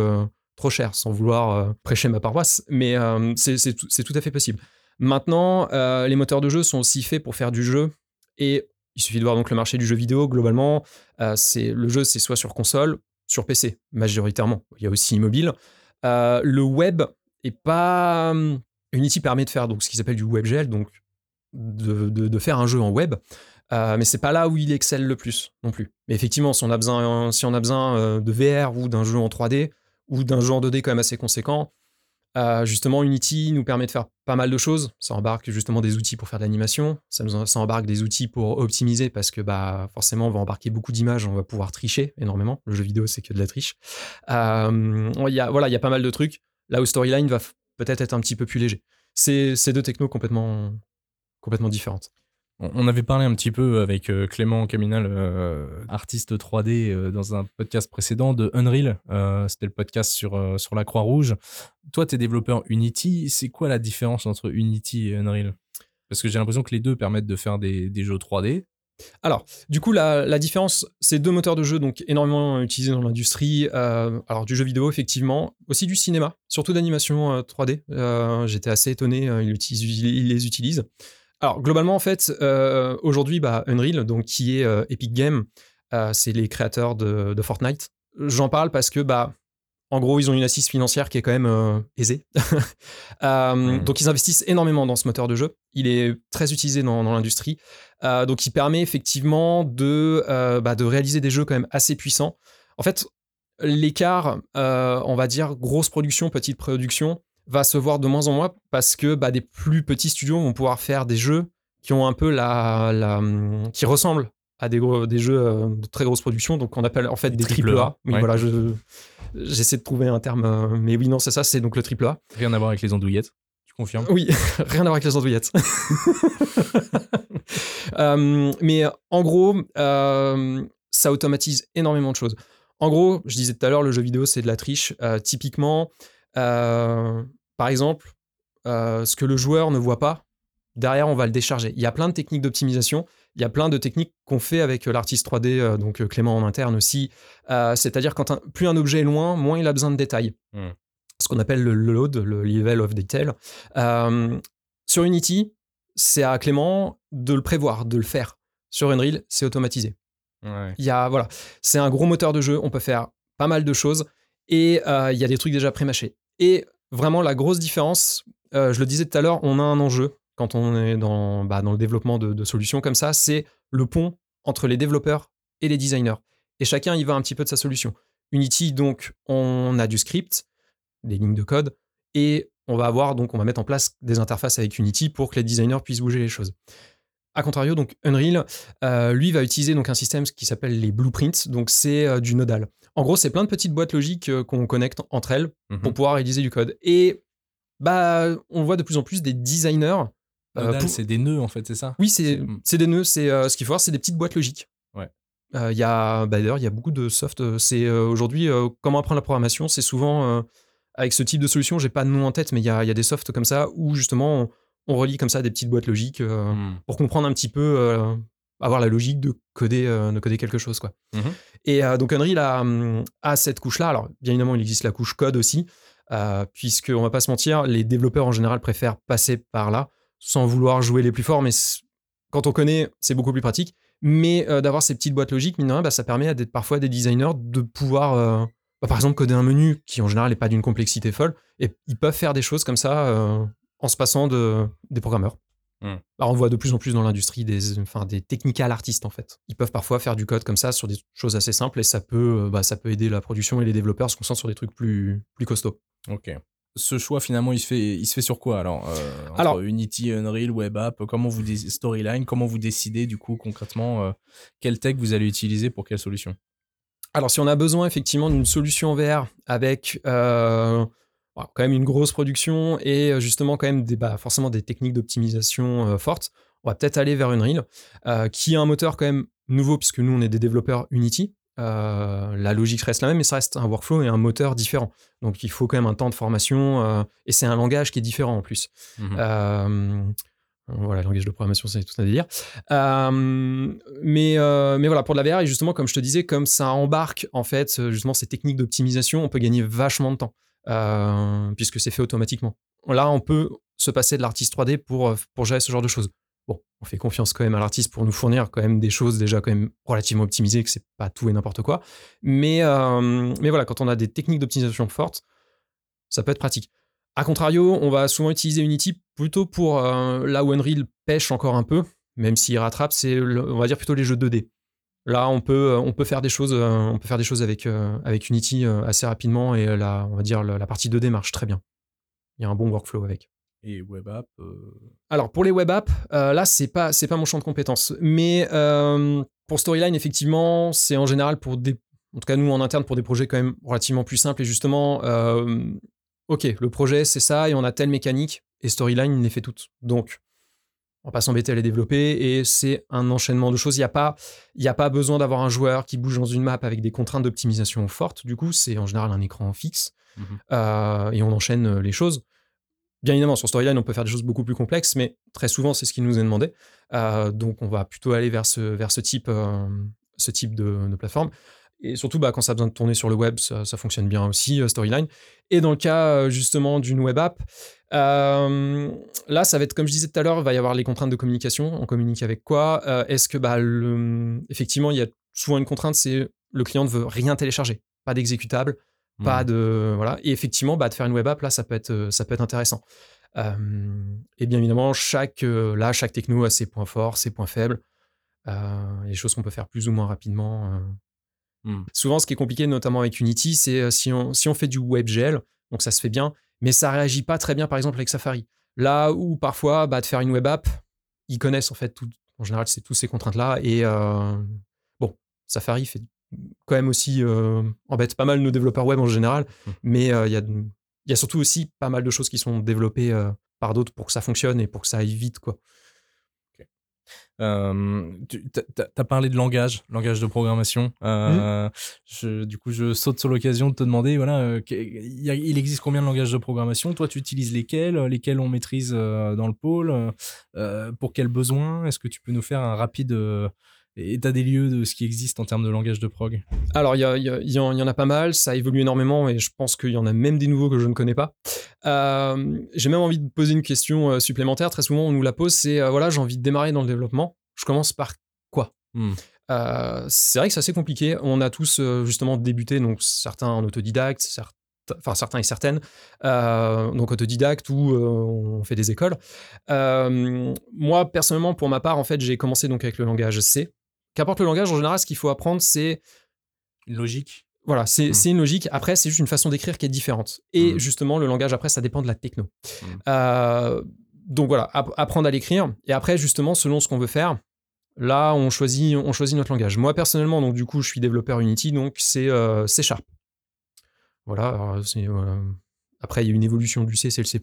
trop cher, sans vouloir prêcher ma paroisse. Mais c'est tout à fait possible. Maintenant, euh, les moteurs de jeu sont aussi faits pour faire du jeu et il suffit de voir donc le marché du jeu vidéo globalement. Euh, le jeu, c'est soit sur console, sur PC majoritairement. Il y a aussi mobile. Euh, le web est pas hum, Unity permet de faire donc ce qui s'appelle du WebGL, donc de, faire un jeu en web. mais c'est pas là où il excelle le plus non plus. Mais effectivement, si on a besoin, si on a besoin de VR ou d'un jeu en 3D ou d'un jeu en 2D quand même assez conséquent, euh, justement, Unity nous permet de faire pas mal de choses. Ça embarque justement des outils pour faire de l'animation. Ça, nous, embarque des outils pour optimiser parce que bah, forcément, on va embarquer beaucoup d'images. On va pouvoir tricher énormément. Le jeu vidéo, c'est que de la triche. Euh, il y a, voilà, il y a pas mal de trucs. Là où Storyline va peut-être être un petit peu plus léger. C'est deux technos complètement, complètement différentes. On avait parlé un petit peu avec euh, Clément Caminal, euh, artiste 3D, euh, dans un podcast précédent de Unreal. C'était le podcast sur, sur la Croix-Rouge. Toi, tu es développeur Unity. C'est quoi la différence entre Unity et Unreal? Parce que j'ai l'impression que les deux permettent de faire des, jeux 3D. Alors, du coup, la, différence, c'est deux moteurs de jeu donc énormément utilisés dans l'industrie. alors, du jeu vidéo, effectivement, aussi du cinéma, surtout d'animation 3D. J'étais assez étonné, ils, ils, les utilisent. Alors globalement en fait, euh, aujourd'hui, bah, Unreal, donc qui est euh, Epic Games, euh, c'est les créateurs de, Fortnite. J'en parle parce que bah, en gros, ils ont une assise financière qui est quand même aisée. Mmh. Donc ils investissent énormément dans ce moteur de jeu. Il est très utilisé dans, l'industrie. donc il permet effectivement de, bah, de réaliser des jeux quand même assez puissants. En fait, l'écart, on va dire, grosse production, petite production, va se voir de moins en moins parce que bah, des plus petits studios vont pouvoir faire des jeux qui ont un peu la, la qui ressemblent à des, gros, des jeux euh, de très grosse production, donc on appelle en fait des triple A. Voilà, je, j'essaie de trouver un terme, euh, mais oui, non, c'est ça, c'est donc le triple A. Rien à voir avec les andouillettes, tu confirmes? Oui, rien à voir avec les andouillettes. Euh, mais en gros, ça automatise énormément de choses. En gros, je disais tout à l'heure, le jeu vidéo, c'est de la triche. typiquement, par exemple, euh, ce que le joueur ne voit pas, derrière, on va le décharger. Il y a plein de techniques d'optimisation. Il y a plein de techniques qu'on fait avec euh, l'artiste 3D, euh, donc Clément en interne aussi. C'est-à-dire, quand plus un objet est loin, moins il a besoin de détails. Mmh. Ce qu'on appelle le load, le level of detail. sur Unity, c'est à Clément de le prévoir, de le faire. Sur Unreal, c'est automatisé. Il y a, voilà, c'est un gros moteur de jeu. On peut faire pas mal de choses et il y a des trucs déjà pré-mâchés. Et Vraiment, la grosse différence, euh, je le disais tout à l'heure, on a un enjeu quand on est dans, bah, le développement de, solutions comme ça, c'est le pont entre les développeurs et les designers. Et chacun y va un petit peu de sa solution. Unity, donc, on a du script, des lignes de code, et on va avoir, donc, on va mettre en place des interfaces avec Unity pour que les designers puissent bouger les choses. à contrario, donc Unreal, lui va utiliser donc un système qui s'appelle les blueprints. Donc c'est du nodal. En gros, c'est plein de petites boîtes logiques qu'on connecte entre elles pour Mhm. pouvoir réaliser du code. Et bah, on voit de plus en plus des designers. euh, pour- c'est des nœuds, en fait, c'est ça? Oui, c'est des nœuds. C'est euh, ce qu'il faut voir, c'est des petites boîtes logiques. Ouais. Euh, Il y a bah, d'ailleurs il y a beaucoup de soft. euh, C'est euh, aujourd'hui euh, comment apprendre la programmation? C'est souvent euh, avec ce type de solution. J'ai pas de nom en tête, mais il y a, y a des softs comme ça où justement on, on relie comme ça des petites boîtes logiques euh, Hmm. pour comprendre un petit peu, euh, avoir la logique de coder, euh, de coder quelque chose. Quoi. Mhm. Et euh, donc Unreal a, hum, a cette couche-là. Alors bien évidemment, il existe la couche code aussi, euh, puisque on va pas se mentir, les développeurs en général préfèrent passer par là, sans vouloir jouer les plus forts, mais quand on connaît, c'est beaucoup plus pratique. Mais euh, d'avoir ces petites boîtes logiques, mine de rien, bah, ça permet à des, parfois des designers de pouvoir, bah, par exemple, coder un menu qui en général n'est pas d'une complexité folle, et ils peuvent faire des choses comme ça en se passant de, des programmeurs. Alors, on voit de plus en plus dans l'industrie des, enfin, des technical artistes en fait. Ils peuvent parfois faire du code comme ça sur des choses assez simples et ça peut, euh, bah, ça peut aider la production et les développeurs à se concentrer sur des trucs plus, plus costauds. Ok. Ce choix, finalement, il se fait, il se fait sur quoi alors, euh, entre Alors- Unity, Unreal, Web App, comment vous Storyline, comment vous décidez du coup concrètement euh, quel tech vous allez utiliser pour quelle solution? Alors, si on a besoin effectivement d'une solution VR avec euh, quand même une grosse production et euh, justement quand même des, bah, forcément des techniques d'optimisation euh, fortes, on va peut-être aller vers Unreal, euh, qui a un moteur quand même nouveau puisque nous on est des développeurs Unity. Euh, la logique reste la même, mais ça reste un workflow et un moteur différent. Donc il faut quand même un temps de formation et c'est un langage qui est différent en plus. Euh, voilà, langage de programmation, c'est tout un délire. Euh, mais, euh, mais voilà, pour de la VR, et justement, comme je te disais, comme ça embarque en fait justement ces techniques d'optimisation, on peut gagner vachement de temps euh, puisque c'est fait automatiquement. Là, on peut se passer de l'artiste 3D pour, euh, pour gérer ce genre de choses. Bon, on fait confiance quand même à l'artiste pour nous fournir quand même des choses déjà quand même relativement optimisées, que c'est pas tout et n'importe quoi. Mais, euh, mais voilà, quand on a des techniques d'optimisation fortes, ça peut être pratique. A contrario, on va souvent utiliser Unity plutôt pour là où Unreal pêche encore un peu, même s'il rattrape, c'est on va dire plutôt les jeux 2D. Là, on peut, on peut faire des choses, euh, on peut faire des choses avec, euh, avec Unity euh, assez rapidement et là, on va dire la, la partie 2D marche très bien. Il y a un bon workflow avec. Et Web App euh, Alors pour les web apps, euh, là c'est pas c'est pas mon champ de compétences, mais euh, pour Storyline effectivement c'est en général pour des, en tout cas nous en interne pour des projets quand même relativement plus simples et justement, euh, ok le projet c'est ça et on a telle mécanique et Storyline il les fait toutes. Donc on va pas s'embêter à les développer et c'est un enchaînement de choses. Il y a pas y a pas besoin d'avoir un joueur qui bouge dans une map avec des contraintes d'optimisation fortes. Du coup c'est en général un écran fixe Mhm. euh, et on enchaîne euh, les choses. Bien évidemment, sur Storyline, on peut faire des choses beaucoup plus complexes, mais très souvent, c'est ce qui nous est demandé. Euh, donc, on va plutôt aller vers ce, vers ce type, euh, ce type de, de plateforme. Et surtout, bah, quand ça a besoin de tourner sur le web, ça, ça fonctionne bien aussi, Storyline. Et dans le cas, justement, d'une web app, euh, là, ça va être, comme je disais tout à l'heure, il va y avoir les contraintes de communication. On communique avec quoi? Euh, Est-ce que, bah, le... effectivement, il y a souvent une contrainte, c'est le client ne veut rien télécharger, pas d'exécutable, pas de voilà et effectivement bah, de faire une web app là ça peut être euh, ça peut être intéressant Euh, et bien évidemment chaque là chaque techno a ses points forts ses points faibles les choses qu'on peut faire plus ou moins rapidement. Mhm. souvent ce qui est compliqué notamment avec Unity c'est si on si on fait du WebGL donc ça se fait bien mais ça réagit pas très bien par exemple avec Safari là où parfois bah, de faire une web app ils connaissent en fait tout en général c'est tous ces contraintes là et euh, bon Safari fait quand même aussi euh, embête pas mal nos développeurs web en général, Mhm. mais euh, il y, a, il y a surtout aussi pas mal de choses qui sont développées par d'autres pour que ça fonctionne et pour que ça aille vite. Quoi. Euh, tu as parlé de langage, langage de programmation. Euh, je- du coup, je saute sur l'occasion de te demander, voilà, euh, il, existe combien de langages de programmation? Toi, tu utilises lesquels? Lesquels on maîtrise euh, dans le pôle? Pour quels besoins? Est-ce que tu peux nous faire un rapide état des lieux de ce qui existe en termes de langage de prog? Alors, il y, y y en il y en a pas mal, ça évolue énormément et je pense qu'il y en a même des nouveaux que je ne connais pas. Euh, j'ai même envie de poser une question euh, supplémentaire. Très souvent, on nous la pose c'est euh, voilà, j'ai envie de démarrer dans le développement. Je commence par quoi? Hmm. Euh, C'est vrai que c'est assez compliqué. On a tous justement débuté, donc certains en autodidacte, certains enfin certains et certaines, euh, donc autodidacte ou euh, on fait des écoles. Euh, moi personnellement, pour ma part, en fait, j'ai commencé donc avec le langage C. Qu'importe le langage, en général, ce qu'il faut apprendre, c'est Une logique voilà, c'est Mm. c'est une logique. Après, c'est juste une façon d'écrire qui est différente. Et Mm. justement, le langage, après, ça dépend de la techno. Mm. Euh, donc voilà, apprendre à l'écrire. Et après, justement, selon ce qu'on veut faire, là, on choisit, on choisit notre langage. Moi, personnellement, donc du coup, je suis développeur Unity, donc c'est C Sharp. Voilà, après, il y a une évolution du C, c'est le C++.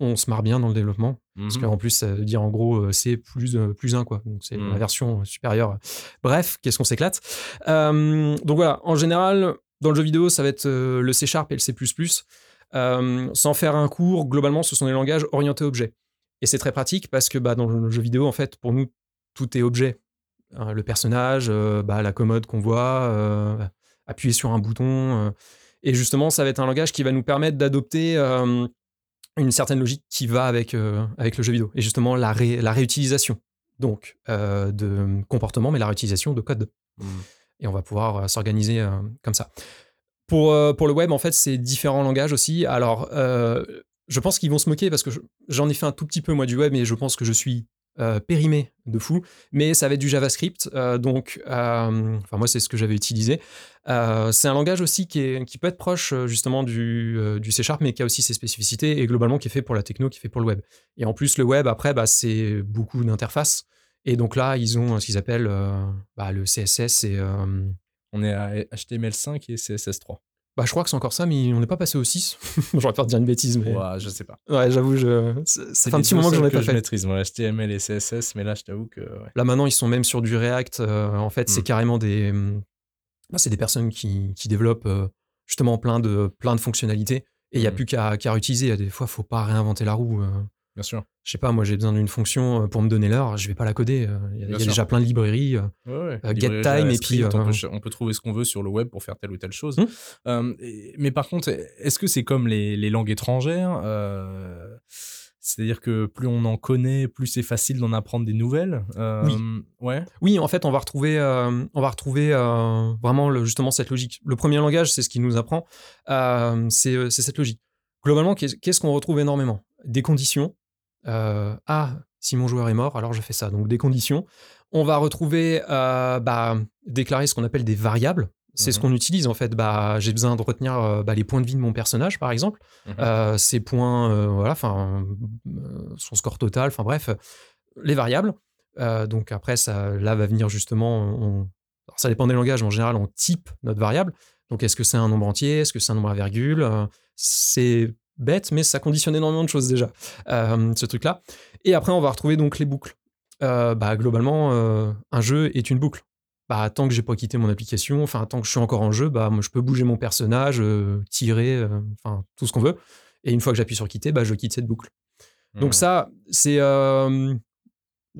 On se marre bien dans le développement. Parce mhm. qu'en plus, ça veut dire en gros C plus, plus 1, quoi. Donc, c'est la mhm. version supérieure. Bref, qu'est-ce qu'on s'éclate? donc voilà, en général, dans le jeu vidéo, ça va être le C Sharp et le C++. sans faire un cours, globalement, ce sont des langages orientés objets. Et c'est très pratique parce que bah, dans le jeu vidéo, en fait, pour nous, tout est objet. Hein, le personnage, bah, la commode qu'on voit, appuyer sur un bouton et justement, ça va être un langage qui va nous permettre d'adopter euh, une certaine logique qui va avec, euh, avec le jeu vidéo. Et justement, la, la réutilisation donc euh, de comportement, mais la réutilisation de code. Mmh. Et on va pouvoir s'organiser comme ça. Pour, pour le web, en fait, c'est différents langages aussi. Alors, je pense qu'ils vont se moquer parce que j'en ai fait un tout petit peu, moi, du web, mais je pense que je suis euh, périmé de fou, mais ça va être du JavaScript. Euh, donc, euh, moi c'est ce que j'avais utilisé. c'est un langage aussi qui, est, qui peut être proche justement du, du, C Sharp, mais qui a aussi ses spécificités et globalement qui est fait pour la techno, qui est fait pour le web. Et en plus le web après, bah, c'est beaucoup d'interfaces. Et donc là, ils ont ce qu'ils appellent bah, le CSS et on est à HTML5 et CSS3. Bah, je crois que c'est encore ça, mais on n'est pas passé au 6. J'aurais peur de dire une bêtise, mais. Ouais, je sais pas. Ouais, j'avoue, je... c'est un petit moment que j'en ai pas je fait. Je maîtrise, moi, HTML et CSS, mais là, je t'avoue que. Là, maintenant, ils sont même sur du React. Euh, en fait, c'est hmm. carrément des. Bah, c'est des personnes qui, qui développent euh, justement plein de, plein de fonctionnalités. Et il n'y a hmm. plus qu'à qu réutiliser. Des fois, il faut pas réinventer la roue. Euh. Bien sûr. Je sais pas, moi j'ai besoin d'une fonction euh, pour me donner l'heure, je vais pas la coder. Euh. Il y a, déjà plein de librairies, euh, get time et puis on peut, trouver ce qu'on veut sur le web pour faire telle ou telle chose. Mmh. mais par contre, est-ce que c'est comme les, langues étrangères C'est-à-dire que plus on en connaît, plus c'est facile d'en apprendre des nouvelles. oui. Ouais. Oui, en fait, on va retrouver, on va retrouver vraiment le, justement cette logique. Le premier langage, c'est ce qui nous apprend, c'est cette logique. Globalement, qu'est-ce qu'on retrouve énormément? Des conditions, euh, ah, si mon joueur est mort, alors je fais ça. Donc des conditions. On va retrouver, euh, bah, déclarer ce qu'on appelle des variables. C'est ce mmh qu'on utilise en fait. Bah, j'ai besoin de retenir euh, bah, les points de vie de mon personnage, par exemple, mmh ses points, voilà, enfin, son score total, enfin bref, les variables. donc après, ça, là va venir justement, ça dépend des langages, mais en général, on type notre variable. Donc est-ce que c'est un nombre entier, est-ce que c'est un nombre à virgule? C'est bête, mais ça conditionne énormément de choses déjà, euh, ce truc-là. Et après, on va retrouver donc les boucles. Euh, bah, globalement, euh, un jeu est une boucle. Bah, tant que j'ai pas quitté mon application, enfin, tant que je suis encore en jeu, bah, moi, je peux bouger mon personnage, tirer, enfin, tout ce qu'on veut. Et une fois que j'appuie sur quitter, bah, je quitte cette boucle. Donc mmh. ça, c'est...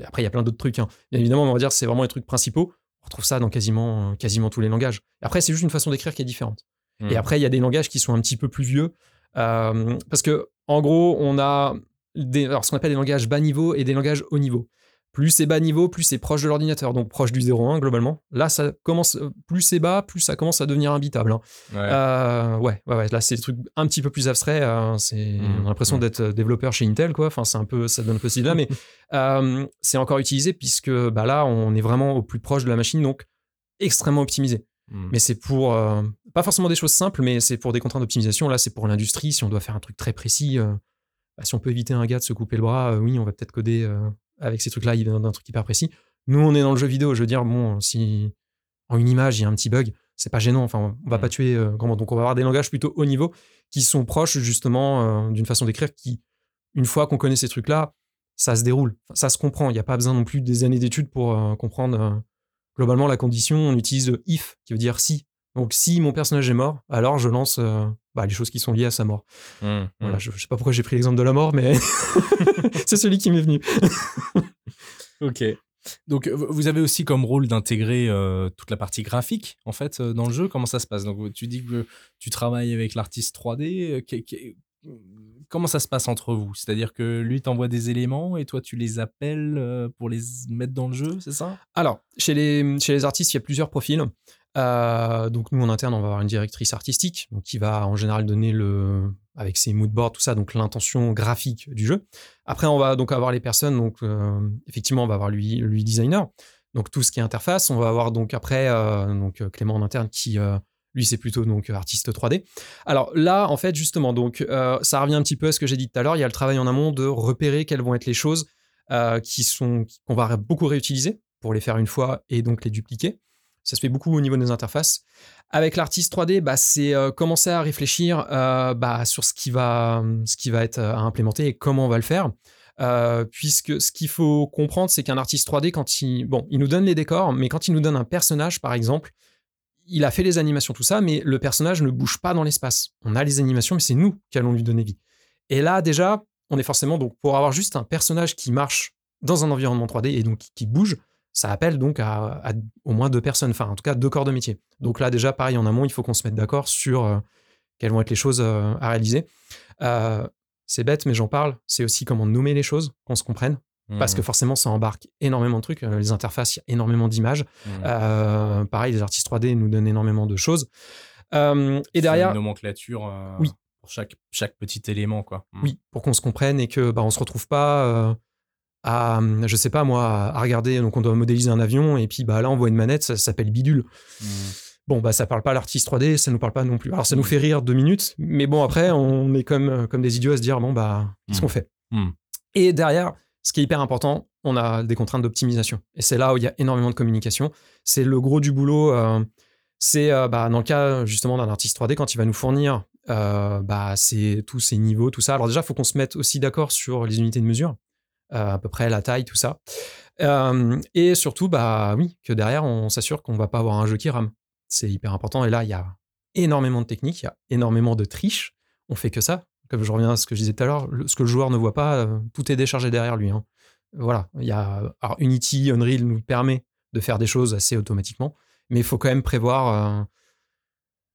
Après, il y a plein d'autres trucs. Hein. Bien évidemment, on va dire c'est vraiment les trucs principaux. On retrouve ça dans quasiment, quasiment tous les langages. Après, c'est juste une façon d'écrire qui est différente. Et mmh. après, il y a des langages qui sont un petit peu plus vieux, euh, parce que, en gros, on a des, alors, ce qu'on appelle des langages bas niveau et des langages haut niveau. Plus c'est bas niveau, plus c'est proche de l'ordinateur, donc proche du 0,1 globalement. Là, ça commence, plus c'est bas, plus ça commence à devenir imbitable. Hein. Ouais. Euh, ouais. ouais, Là, c'est des trucs un petit peu plus abstraits. Hein. C'est, mmh, on a l'impression mmh. d'être développeur chez Intel, quoi. Enfin, c'est un peu, ça donne un peu ce là, mais euh, c'est encore utilisé puisque bah, là, on est vraiment au plus proche de la machine, donc extrêmement optimisé. Mmh. Mais c'est pour, euh, pas forcément des choses simples, mais c'est pour des contraintes d'optimisation. Là, c'est pour l'industrie. Si on doit faire un truc très précis, euh, bah, si on peut éviter un gars de se couper le bras, euh, oui, on va peut-être coder avec ces trucs-là d'un truc hyper précis. Nous, on est dans le jeu vidéo. Je veux dire, bon, si en une image, il y a un petit bug, c'est pas gênant. Enfin, on va pas mmh. tuer comment. Donc, on va avoir des langages plutôt haut niveau qui sont proches, justement, d'une façon d'écrire qui, une fois qu'on connaît ces trucs-là, ça se déroule. ça se comprend. Il n'y a pas besoin non plus des années d'études pour comprendre globalement, la condition, on utilise if, qui veut dire si. Donc, si mon personnage est mort, alors je lance euh, bah, les choses qui sont liées à sa mort. Mmh, voilà, mmh. Je, ne sais pas pourquoi j'ai pris l'exemple de la mort, mais c'est celui qui m'est venu. ok. Donc, vous avez aussi comme rôle d'intégrer euh, toute la partie graphique, en fait, euh, dans le jeu. Comment ça se passe? Donc, tu dis que tu travailles avec l'artiste 3D comment ça se passe entre vous? C'est-à-dire que lui t'envoie des éléments et toi tu les appelles euh, pour les mettre dans le jeu, c'est ça? Alors, chez les, chez les artistes, il y a plusieurs profils. Euh, donc nous en interne, on va avoir une directrice artistique qui va en général donner le avec ses moodboards tout ça donc l'intention graphique du jeu. Après on va donc avoir les personnes donc euh, effectivement on va avoir lui lui designer donc tout ce qui est interface. On va avoir donc après donc Clément en interne qui Lui, c'est plutôt donc artiste 3D. Alors là, en fait, justement, donc ça revient un petit peu à ce que j'ai dit tout à l'heure. Il y a le travail en amont de repérer quelles vont être les choses qui sont qu'on va beaucoup réutiliser pour les faire une fois et donc les dupliquer. Ça se fait beaucoup au niveau des interfaces. Avec l'artiste 3D, bah, c'est commencer à réfléchir bah, sur ce qui va, va être à implémenter et comment on va le faire. Euh, puisque ce qu'il faut comprendre, c'est qu'un artiste 3D, quand il nous donne les décors, mais quand il nous donne un personnage, par exemple, il a fait les animations, tout ça, mais le personnage ne bouge pas dans l'espace. On a les animations, mais c'est nous qui allons lui donner vie. Et là, déjà, on est forcément, donc, pour avoir juste un personnage qui marche dans un environnement 3D et donc qui bouge, ça appelle donc à, au moins deux personnes, enfin, en tout cas, deux corps de métier. Donc là, déjà, pareil, en amont, il faut qu'on se mette d'accord sur euh, quelles vont être les choses euh, à réaliser. C'est bête, mais j'en parle. C'est aussi comment nommer les choses, qu'on se comprenne. Parce que mmh. forcément, ça embarque énormément de trucs. Euh, les interfaces, il y a énormément d'images. Mmh. Euh, pareil, les artistes 3D nous donnent énormément de choses. Euh, et derrière. Une nomenclature oui. pour chaque, chaque petit élément, quoi. Mmh. Oui, pour qu'on se comprenne et que bah, on se retrouve pas à, je sais pas moi, à regarder. Donc, on doit modéliser un avion et puis bah, là, on voit une manette, ça, s'appelle bidule. Bon, bah, ça parle pas l'artiste 3D, ça nous parle pas non plus. Alors, ça nous fait rire deux minutes, mais bon, après, on est comme, euh, comme des idiots à se dire, bon, bah, qu'est-ce mm. qu'on fait? Mm. Et derrière, ce qui est hyper important, on a des contraintes d'optimisation. Et c'est là où il y a énormément de communication. C'est le gros du boulot. Euh, c'est euh, bah, dans le cas justement d'un artiste 3D, quand il va nous fournir bah, tous ces niveaux, tout ça. Alors déjà, il faut qu'on se mette aussi d'accord sur les unités de mesure, à peu près la taille, tout ça. et surtout, bah oui, que derrière, on s'assure qu'on va pas avoir un jeu qui rame. C'est hyper important. Et là, il y a énormément de techniques, il y a énormément de triches. On fait que ça. Comme je reviens à ce que je disais tout à l'heure, ce que le joueur ne voit pas, euh, tout est déchargé derrière lui. Hein. Voilà. Il y a, Unity, Unreal nous permet de faire des choses assez automatiquement, mais il faut quand même prévoir euh,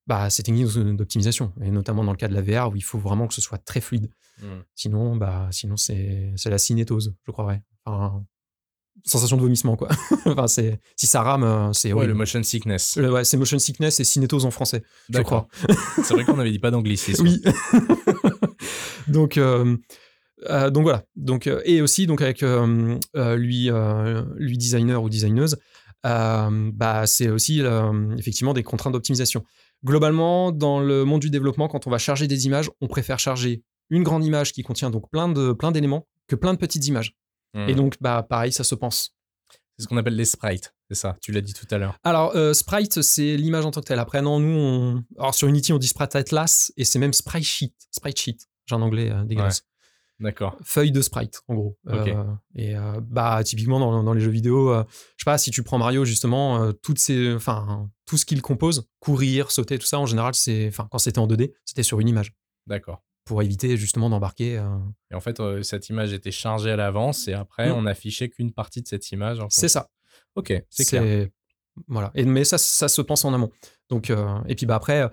bah, ces techniques d'optimisation, et notamment dans le cas de la VR où il faut vraiment que ce soit très fluide. Mmh. Sinon, bah, sinon c'est la cinétose, je croirais. Enfin, sensation de vomissement quoi. enfin c'est si ça rame euh, c'est ouais, le motion sickness. ouais, c'est motion sickness et cinétose en français, je crois. c'est vrai qu'on n'avait dit pas d'anglicisme. Oui. donc euh, euh, donc voilà. Donc et aussi donc avec lui lui designer ou designeuse bah c'est aussi effectivement des contraintes d'optimisation. Globalement dans le monde du développement quand on va charger des images, on préfère charger une grande image qui contient donc plein de plein d'éléments que plein de petites images. Et mmh. donc, bah, pareil, ça se pense. C'est ce qu'on appelle les sprites, c'est ça Tu l'as dit tout à l'heure. Alors, euh, sprite, c'est l'image en tant que telle. Après, non, nous, on... Alors, sur Unity, on dit sprite atlas et c'est même sprite sheet. Sprite sheet. J'ai un anglais euh, dégueulasse. D'accord. Feuille de sprite, en gros. Euh, et bah, typiquement, dans, les jeux vidéo, je sais pas, si tu prends Mario, justement, toutes ces, enfin, tout ce qu'il compose, courir, sauter, tout ça, en général, c'est, enfin, quand c'était en 2D, c'était sur une image. D'accord pour éviter justement d'embarquer. Euh, et en fait, euh, cette image était chargée à l'avance et après, mm. on affichait qu'une partie de cette image. C'est ça. Ok, c'est clair. Voilà. Et, mais ça, ça se pense en amont. Donc, euh, et puis bah, après,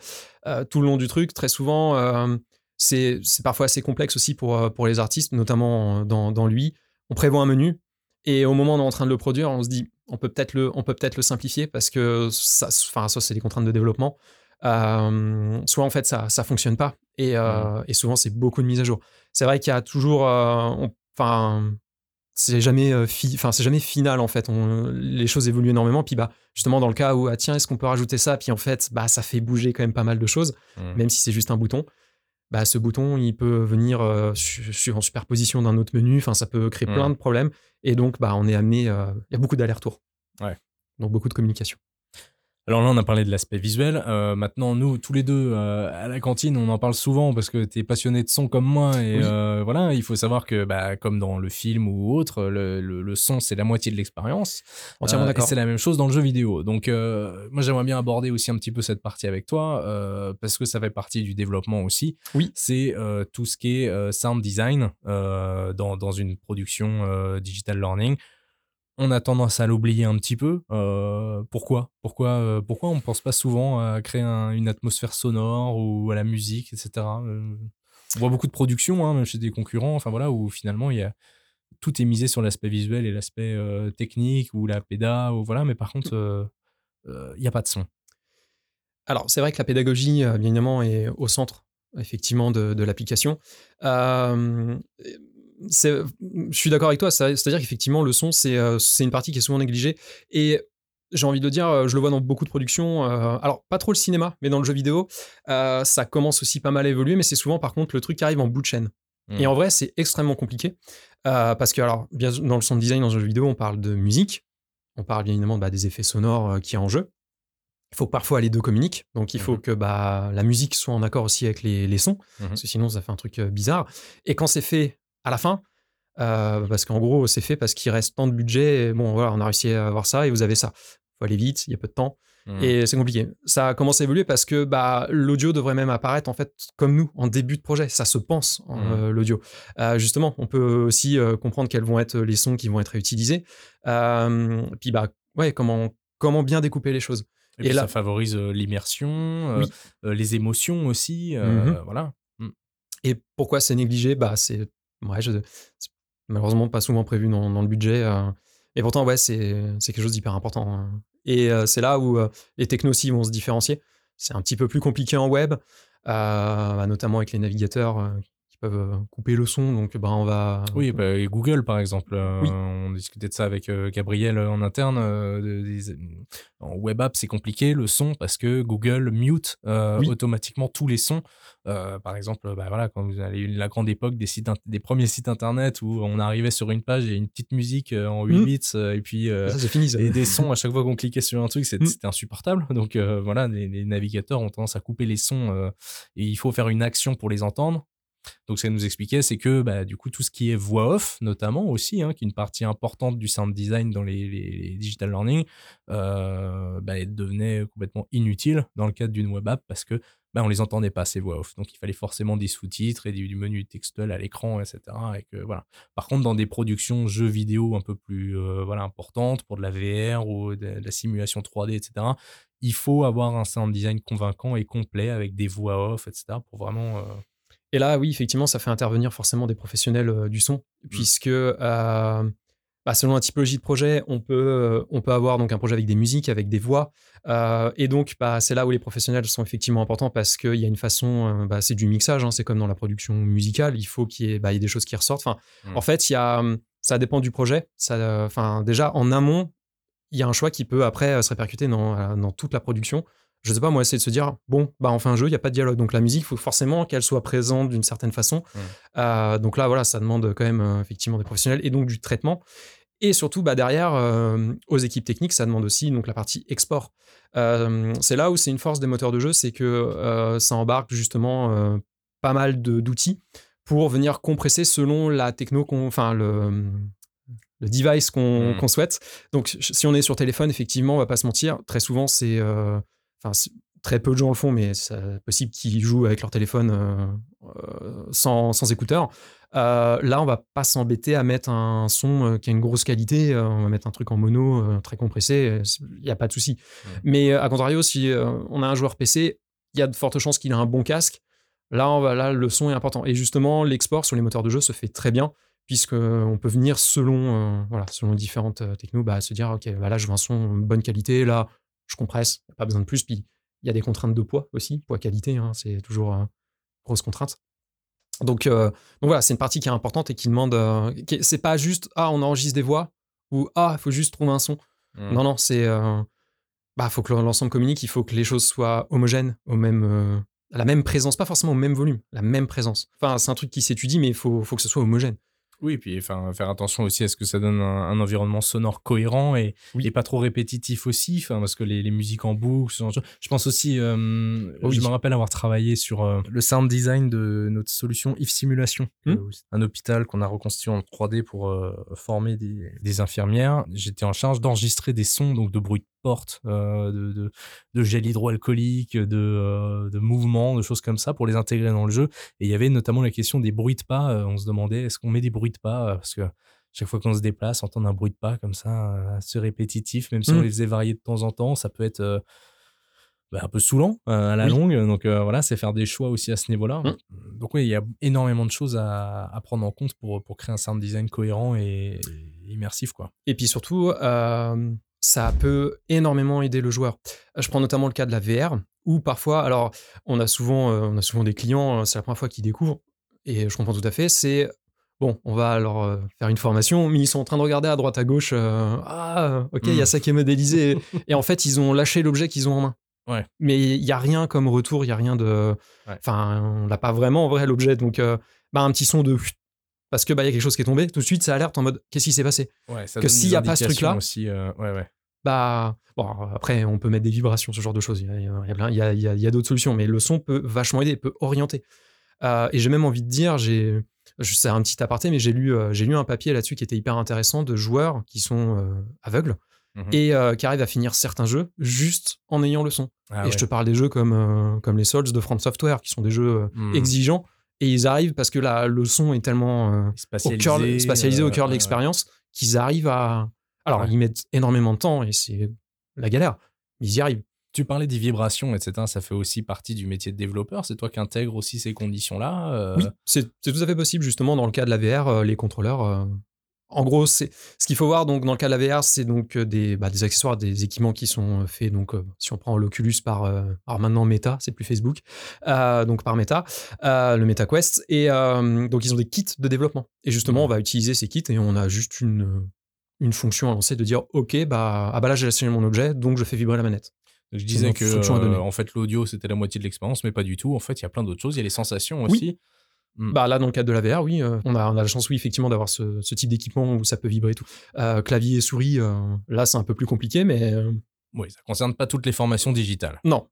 tout le long du truc, très souvent, c'est parfois assez complexe aussi pour, pour les artistes, notamment dans, dans lui. On prévoit un menu et au moment où on est en train de le produire, on se dit, on peut peut-être le, on peut peut-être le simplifier parce que ça, enfin, ça c'est des contraintes de développement. soit en fait ça ça fonctionne pas euh, et, souvent, c'est beaucoup de mises à jour. C'est vrai qu'il y a toujours. Euh, enfin. c'est jamais, euh, enfin c'est jamais final en fait. les choses évoluent énormément. Puis bah justement dans le cas où ah tiens est-ce qu'on peut rajouter ça? Puis en fait bah ça fait bouger quand même pas mal de choses, mmh. même si c'est juste un bouton. Bah ce bouton il peut venir en superposition d'un autre menu. Enfin ça peut créer plein mmh. de problèmes. Et donc bah on est amené. Il y a beaucoup d'allers-retours. Ouais. Donc beaucoup de communication. Alors là, on a parlé de l'aspect visuel. Euh, maintenant, nous, tous les deux, euh, à la cantine, on en parle souvent parce que tu es passionné de son comme moi. Et euh, voilà, il faut savoir que, bah, comme dans le film ou autre, le, le, son, c'est la moitié de l'expérience. Entièrement d'accord. c'est la même chose dans le jeu vidéo. Donc, moi, j'aimerais bien aborder aussi un petit peu cette partie avec toi parce que ça fait partie du développement aussi. Oui. C'est tout ce qui est sound design dans, dans une production digital learning on a tendance à l'oublier un petit peu. Euh, pourquoi? Pourquoi, euh, pourquoi on ne pense pas souvent à créer une atmosphère sonore ou à la musique, etc. Euh, on voit beaucoup de productions, hein, même chez des concurrents, enfin voilà, où finalement tout est misé sur l'aspect visuel et l'aspect technique ou la péda, ou voilà, mais par contre, il n'y a pas de son. Alors, c'est vrai que la pédagogie, bien évidemment, est au centre, effectivement, de l'application je suis d'accord avec toi, c'est-à-dire qu'effectivement, le son, euh, c'est une partie qui est souvent négligée. Et j'ai envie de dire, je le vois dans beaucoup de productions. alors, pas trop le cinéma, mais dans le jeu vidéo, ça commence aussi pas mal à évoluer, mais c'est souvent par contre le truc qui arrive en bout de chaîne. Et Mmh. en vrai, c'est extrêmement compliqué. parce que, alors, bien dans le sound design, dans un jeu vidéo, on parle de musique. On parle bien évidemment bah, des effets sonores qui a en jeu. Il faut que parfois les deux communiquent. Donc, il faut Mmh que bah, la musique soit en accord aussi avec les, les sons. Mmh Parce que sinon, ça fait un truc bizarre. Et quand c'est fait à la fin, euh, parce qu'en gros, c'est fait parce qu'il reste tant de budget. Et bon, voilà, on a réussi à avoir ça et vous avez ça. faut aller vite, il y a peu de temps. Mmh. Et c'est compliqué. Ça commence à évoluer parce que bah, l'audio devrait même apparaître en fait comme nous en début de projet. Ça se pense Mmh. euh, l'audio. Euh, justement, on peut aussi comprendre quels vont être les sons qui vont être réutilisés. Puis bah ouais, comment comment bien découper les choses. Et, puis là- ça favorise l'immersion, Oui. les émotions aussi. Mhm. Voilà. Et pourquoi c'est négligé? Bah c'est ouais, malheureusement pas souvent prévu dans, le budget. euh. et pourtant ouais, c'est quelque chose d'hyper important. hein. Et euh, c'est là où euh, les technos aussi vont se différencier. C'est un petit peu plus compliqué en web, euh, bah, notamment avec les navigateurs qui peuvent euh, couper le son. Donc bah on va Oui, bah, et Google par exemple, euh, Oui. on discutait de ça avec euh, Gabriel en interne. euh, des- en web app, c'est compliqué le son parce que Google mute Oui. automatiquement tous les sons. Par exemple, bah, voilà, quand vous eu la grande époque des, sites, des premiers sites internet où on arrivait sur une page et une petite musique en 8 Mm. bits et puis ça c'est fini. ça. et des sons à chaque fois qu'on cliquait sur un truc, c'est- Mm. c'était insupportable. Donc voilà, les, les navigateurs ont tendance à couper les sons et il faut faire une action pour les entendre. Donc, ce qu'elle nous expliquait, c'est que bah, du coup, tout ce qui est voix off, notamment aussi, hein, qui est une partie importante du sound design dans les, les- digital learning, euh, bah, devenait complètement inutile dans le cadre d'une web app parce que bah, on les entendait pas, ces voix off. Donc, il fallait forcément des sous-titres et du, menu textuel à l'écran, etc. Et que, voilà. Par contre, dans des productions jeux vidéo un peu plus euh, voilà, importantes, pour de la VR ou de, de la simulation 3D, etc., il faut avoir un sound design convaincant et complet avec des voix off, etc., pour vraiment. euh, Et là, oui, effectivement, ça fait intervenir forcément des professionnels euh, du son, puisque euh, bah, selon la typologie de projet, on peut, euh, on peut avoir donc un projet avec des musiques, avec des voix, euh, et donc bah, c'est là où les professionnels sont effectivement importants parce qu'il y a une façon, bah, c'est du mixage, hein, c'est comme dans la production musicale, il faut qu'il y, ait- bah, il y ait des choses qui ressortent. Enfin, Mm. En fait, il y a, ça dépend du projet. Ça, enfin, déjà en amont, il y a un choix qui peut après se répercuter dans, dans toute la production je sais pas, moi, c'est de se dire, bon, bah, on fait un jeu, il n'y a pas de dialogue. Donc la musique, il faut forcément qu'elle soit présente d'une certaine façon. Euh, donc là, voilà, ça demande quand même euh, effectivement des professionnels et donc du traitement. Et surtout, bah, derrière, euh, aux équipes techniques, ça demande aussi donc, la partie export. C'est là où c'est une force des moteurs de jeu, c'est que ça embarque justement pas mal d'outils pour venir compresser selon la techno, qu'on, enfin le, le device qu'on Mm. qu'on souhaite. Donc si on est sur téléphone, effectivement, on va pas se mentir, très souvent c'est euh, enfin, très peu de gens le font, mais c'est possible qu'ils jouent avec leur téléphone euh, euh, sans, sans écouteurs. Euh, là, on va pas s'embêter à mettre un son qui a une grosse qualité. euh, on va mettre un truc en mono très compressé. Il n'y a pas de souci. Mais à contrario, si on a un joueur PC, il y a de fortes chances qu'il a un bon casque. Là, on va, là, le son est important. Et justement, l'export sur les moteurs de jeu se fait très bien puisque on peut venir selon, euh, voilà, selon différentes technos, bah, se dire, ok, bah là, je veux un son de bonne qualité, là, je compresse, pas besoin de plus. Puis, il y a des contraintes de poids aussi, poids-qualité, hein, c'est toujours euh, grosse contrainte. Donc, euh, donc voilà, c'est une partie qui est importante et qui demande. euh, c'est pas juste ah on enregistre des voix ou ah il faut juste trouver un son. Mm. Non non, c'est euh, bah faut que l'ensemble communique, il faut que les choses soient homogènes, au même euh, à la même présence, pas forcément au même volume, la même présence. Enfin c'est un truc qui s'étudie, mais il faut faut que ce soit homogène. Oui, et puis enfin, faire attention aussi à ce que ça donne un, un environnement sonore cohérent et, Oui. et pas trop répétitif aussi, enfin, parce que les, les musiques en boucle, ce genre de choses. je pense aussi, euh, Oui. je me rappelle avoir travaillé sur euh, le sound design de notre solution If Simulation, euh, un hôpital qu'on a reconstitué en 3D pour euh, former des, des infirmières. J'étais en charge d'enregistrer des sons, donc de bruit de porte, euh, de, de, de gel hydroalcoolique, de, euh, de mouvements, de choses comme ça pour les intégrer dans le jeu. Et il y avait notamment la question des bruits de pas. Euh, on se demandait est-ce qu'on met des bruits de pas Parce que chaque fois qu'on se déplace, entendre un bruit de pas comme ça, assez répétitif, même si on Mm. les faisait varier de temps en temps, ça peut être euh, bah, un peu saoulant euh, à la Oui. longue. Donc euh, voilà, c'est faire des choix aussi à ce niveau-là. Mm. Donc oui, il y a énormément de choses à, à prendre en compte pour, pour créer un sound design cohérent et, et immersif. quoi. Et puis surtout, ça peut énormément aider le joueur. Je prends notamment le cas de la VR, où parfois, alors on a souvent, euh, on a souvent des clients, euh, c'est la première fois qu'ils découvrent, et je comprends tout à fait, c'est Bon, on va alors faire une formation, mais ils sont en train de regarder à droite à gauche. ah, ok, il y a hmm. ça qui est modélisé. et en fait, ils ont lâché l'objet qu'ils ont en main. Ouais. Mais il y a rien comme retour, il y a rien de. Enfin, on n'a pas vraiment en vrai l'objet. Donc, bah, un petit son de parce que bah il y a quelque chose qui est tombé. Tout de suite, ça alerte en mode qu'est-ce qui s'est passé? que s'il n'y a pas ce aussi, ouais, ouais. Bah bon après on peut mettre des vibrations, ce genre de choses. Il y a, il y a, il y a, d'autres solutions, mais le son peut vachement aider, peut orienter. et j'ai même envie de dire, j'ai c'est un petit aparté, mais j'ai lu, euh, j'ai lu un papier là-dessus qui était hyper intéressant de joueurs qui sont euh, aveugles mhm. et euh, qui arrivent à finir certains jeux juste en ayant le son. Ah et je te parle des jeux comme, comme les Souls de From Software, qui sont des jeux mhm. exigeants. Et ils arrivent parce que la, le son est tellement spatialisé, au spatialisé au cœur de l'expérience qu'ils arrivent à. Alors, ils mettent énormément de temps et c'est la galère, ils y arrivent. Tu parlais des vibrations, etc. Ça fait aussi partie du métier de développeur. C'est toi qui intègres aussi ces conditions-là euh? Oui, c'est tout à fait possible, justement, dans le cas de la VR, euh, les contrôleurs. Euh, en gros, c'est ce qu'il faut voir donc dans le cas de la VR, c'est donc des, bah, des, accessoires, des équipements qui sont faits. Donc, si on prend l'Oculus par, alors maintenant Meta, c'est plus Facebook, donc par Meta, le MetaQuest, et donc ils ont des kits de développement. Et justement, on va utiliser ces kits et on a juste une une fonction à lancer de dire ok bah ah bah là j'ai assigné mon objet donc je fais vibrer la manette je disais que euh, en fait l'audio c'était la moitié de l'expérience, mais pas du tout. En fait, il y a plein d'autres choses. Il y a les sensations aussi. Hmm. Bah là, dans le cadre de la VR, oui, euh, on, a, on a la chance, oui, effectivement, d'avoir ce, type d'équipement où ça peut vibrer et tout. Euh, clavier et souris, là, c'est un peu plus compliqué, mais. Oui, ça concerne pas toutes les formations digitales. Non.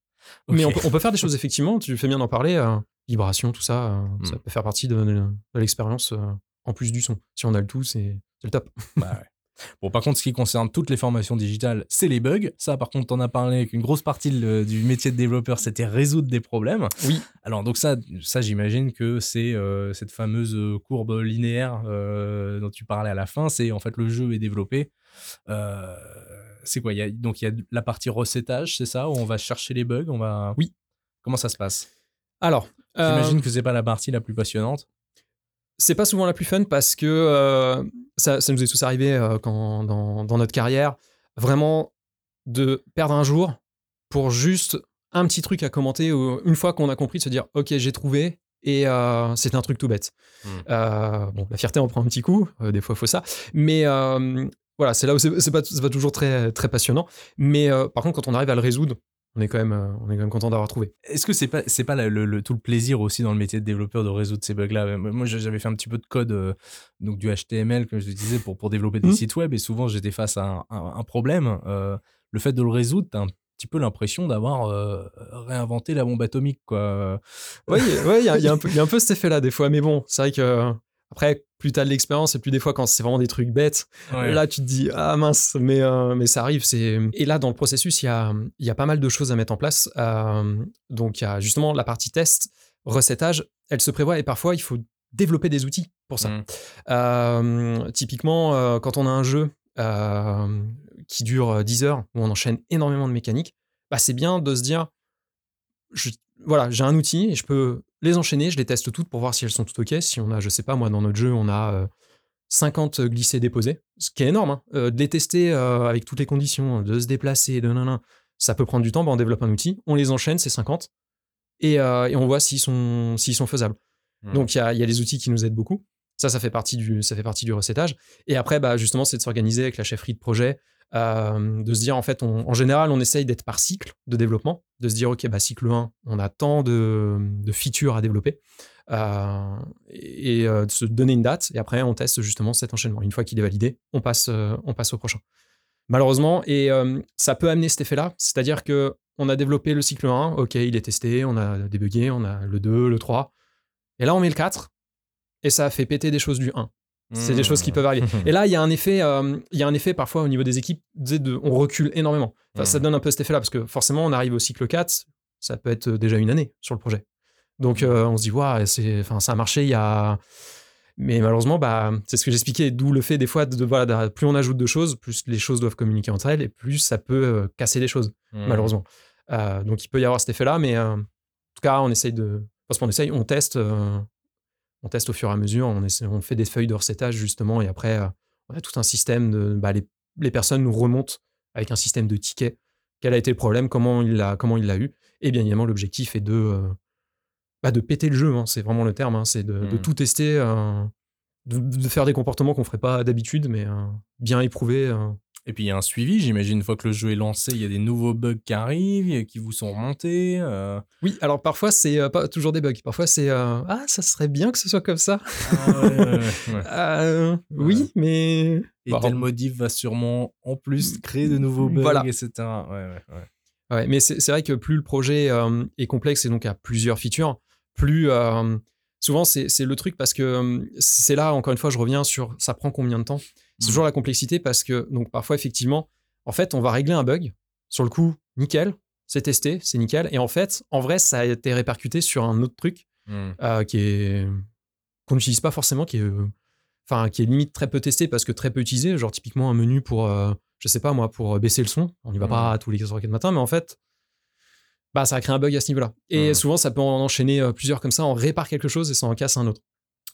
Mais on peut, faire des choses, effectivement, tu fais bien d'en parler. vibration, tout ça, ça hmm. peut faire partie de, l'expérience en plus du son. Si on a le tout, c'est le top. Bah ouais. Bon, par contre, ce qui concerne toutes les formations digitales, c'est les bugs. Ça, par contre, on a parlé qu'une grosse partie du métier de développeur, c'était résoudre des problèmes. Oui. Alors, donc ça, ça j'imagine que c'est euh, cette fameuse courbe linéaire euh, dont tu parlais à la fin. C'est en fait le jeu est développé. Euh, c'est quoi? Y Donc, il y a la partie recettage, c'est ça, où on va chercher les bugs. On va. Oui. Comment ça se passe? Alors. J'imagine que c'est pas la partie la plus passionnante c'est pas souvent la plus fun parce que euh, ça, nous est tous arrivé euh, quand, dans, notre carrière, vraiment de perdre un jour pour juste un petit truc à commenter une fois qu'on a compris de se dire ok j'ai trouvé et euh, c'est un truc tout bête. Hmm. bon la fierté en prend un petit coup, des fois il faut ça, mais voilà c'est là où c'est pas, pas toujours très, très passionnant, mais par contre quand on arrive à le résoudre on est quand même, euh, on est quand même content d'avoir trouvé. Est-ce que c'est pas, c'est pas le, tout le plaisir aussi dans le métier de développeur de résoudre ces bugs-là? Moi, j'avais fait un petit peu de code, euh, donc du HTML, comme je disais, pour, pour développer des mmh. sites web, et souvent j'étais face à un, problème. Euh, le fait de le résoudre, t'as un petit peu l'impression d'avoir réinventé la bombe atomique, quoi. Oui, il y, a, y, a un peu, y a un peu cet effet-là des fois, mais bon, c'est vrai que après, plus tu as de l'expérience et plus des fois quand c'est vraiment des trucs bêtes, là tu te dis ah mince, mais, euh, mais ça arrive. C'est et là dans le processus il y a, y a pas mal de choses à mettre en place. Euh, donc il y a justement la partie test, recettage, elle se prévoit et parfois il faut développer des outils pour ça. Mmh. Euh, typiquement quand on a un jeu qui dure 10 heures où on enchaîne énormément de mécaniques, bah, c'est bien de se dire voilà, j'ai un outil et je peux les enchaîner, je les teste toutes pour voir si elles sont toutes OK. Si on a, je sais pas, moi, dans notre jeu, on a 50 euh, glissés déposés, ce qui est énorme. Hein. Euh, de les tester euh, avec toutes les conditions, de se déplacer, de nan, ça peut prendre du temps. Bah, on développe un outil, on les enchaîne, c'est 50, et, on voit s'ils sont, s'ils sont faisables. Mmh. Donc il y a, y a les outils qui nous aident beaucoup. Ça, ça fait partie du, ça fait partie du recettage. Et après, bah, justement, c'est de s'organiser avec la chefferie de projet, euh, de se dire en fait, en général, on essaye d'être par cycle de développement, de se dire ok, bah, cycle 1, on a tant de, features à développer, euh, et euh, de se donner une date, et après on teste justement cet enchaînement. Une fois qu'il est validé, on passe, on passe au prochain. Malheureusement, et ça peut amener cet effet-là, c'est-à-dire que on a développé le cycle 1, ok, il est testé, on a débugué, on a le 2, le 3, et là on met le 4, et ça a fait péter des choses du 1. C'est des choses qui peuvent arriver. Et là, il y a un effet, euh, il y a un effet parfois au niveau des équipes, de, on recule énormément. Ça donne un peu cet effet-là parce que forcément, on arrive au cycle 4, ça peut être déjà une année sur le projet. Donc, euh, on se dit, waouh, enfin, ça a marché il y a. Mais malheureusement, bah, c'est ce que j'expliquais, d'où le fait des fois de, voilà, plus on ajoute de choses, plus les choses doivent communiquer entre elles et plus ça peut euh, casser les choses, malheureusement. donc, il peut y avoir cet effet-là, mais en tout cas, on essaye de. Parce qu'on essaye, on teste, on teste au fur et à mesure, on, on fait des feuilles de recettage justement, et après, euh, on a tout un système de. Bah, les, personnes nous remontent avec un système de tickets. Quel a été le problème Comment il l'a comment il l'a eu Et bien évidemment, l'objectif est de, euh, bah, de péter le jeu. Hein, c'est vraiment le terme. Hein, c'est de, mmh. tout tester. Euh, de, faire des comportements qu'on ferait pas d'habitude, mais bien éprouvés. Et puis il y a un suivi, j'imagine, une fois que le jeu est lancé, il y a des nouveaux bugs qui arrivent, qui vous sont remontés. Oui, alors parfois c'est pas toujours des bugs, parfois c'est ah ça serait bien que ce soit comme ça. Ah, oui, mais et tel modif va sûrement en plus créer de nouveaux bugs, voilà. etc. Ouais, ouais, ouais. Ouais, mais c'est vrai que plus le projet est complexe et donc a plusieurs features, plus souvent c'est le truc parce que c'est là encore une fois je reviens sur ça prend combien de temps? C'est mmh. toujours la complexité parce que donc parfois effectivement en fait on va régler un bug sur le coup nickel c'est testé c'est nickel et en fait en vrai ça a été répercuté sur un autre truc mmh. qui est qu'on n'utilise pas forcément qui est enfin qui est limite très peu testé parce que très peu utilisé genre typiquement un menu pour je sais pas moi, pour baisser le son. On n'y va pas mmh. tous les 4 4 matin, mais en fait, bah, ça a créé un bug à ce niveau-là. Et mmh. souvent, ça peut en enchaîner euh, plusieurs comme ça, on répare quelque chose et ça en casse un autre.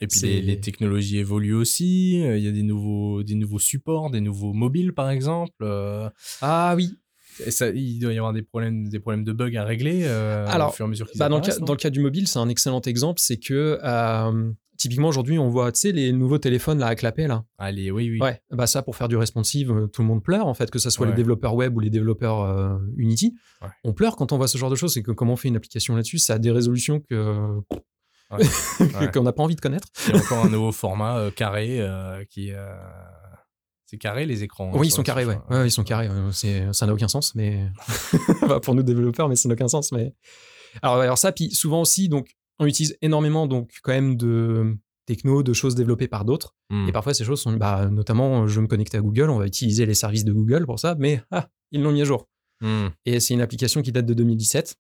Et puis les, technologies évoluent aussi. Euh, il y a des nouveaux, des nouveaux supports, des nouveaux mobiles par exemple. Euh. Ah oui. Et ça, il doit y avoir des problèmes, des problèmes de bugs à régler Alors, au fur et à mesure qu'ils bah, dans, le cas, dans le cas du mobile, c'est un excellent exemple. C'est que Typiquement, aujourd'hui, on voit, tu sais, les nouveaux téléphones là, à clapet, là. Allez, oui, oui. Ouais, bah ça, pour faire du responsive, euh, tout le monde pleure, en fait, que ce soit les développeurs web ou les développeurs euh, Unity. On pleure quand on voit ce genre de choses. C'est que comment on fait une application là-dessus, ça a des résolutions que. qu'on n'a pas envie de connaître. Il y a encore un nouveau format euh, carré qui. C'est carré les écrans. Hein, oui, ils sont carrés, ouais. ouais. Ils sont carrés. ça n'a aucun sens, mais pour nous développeurs, mais ça n'a aucun sens. Mais alors, alors ça, puis souvent aussi, donc on utilise énormément donc quand même de techno, de choses développées par d'autres. Hmm. Et parfois ces choses sont, bah, notamment, je me connecter à Google, on va utiliser les services de Google pour ça, mais ah, ils l'ont mis à jour. Hmm. Et c'est une application qui date de 2017.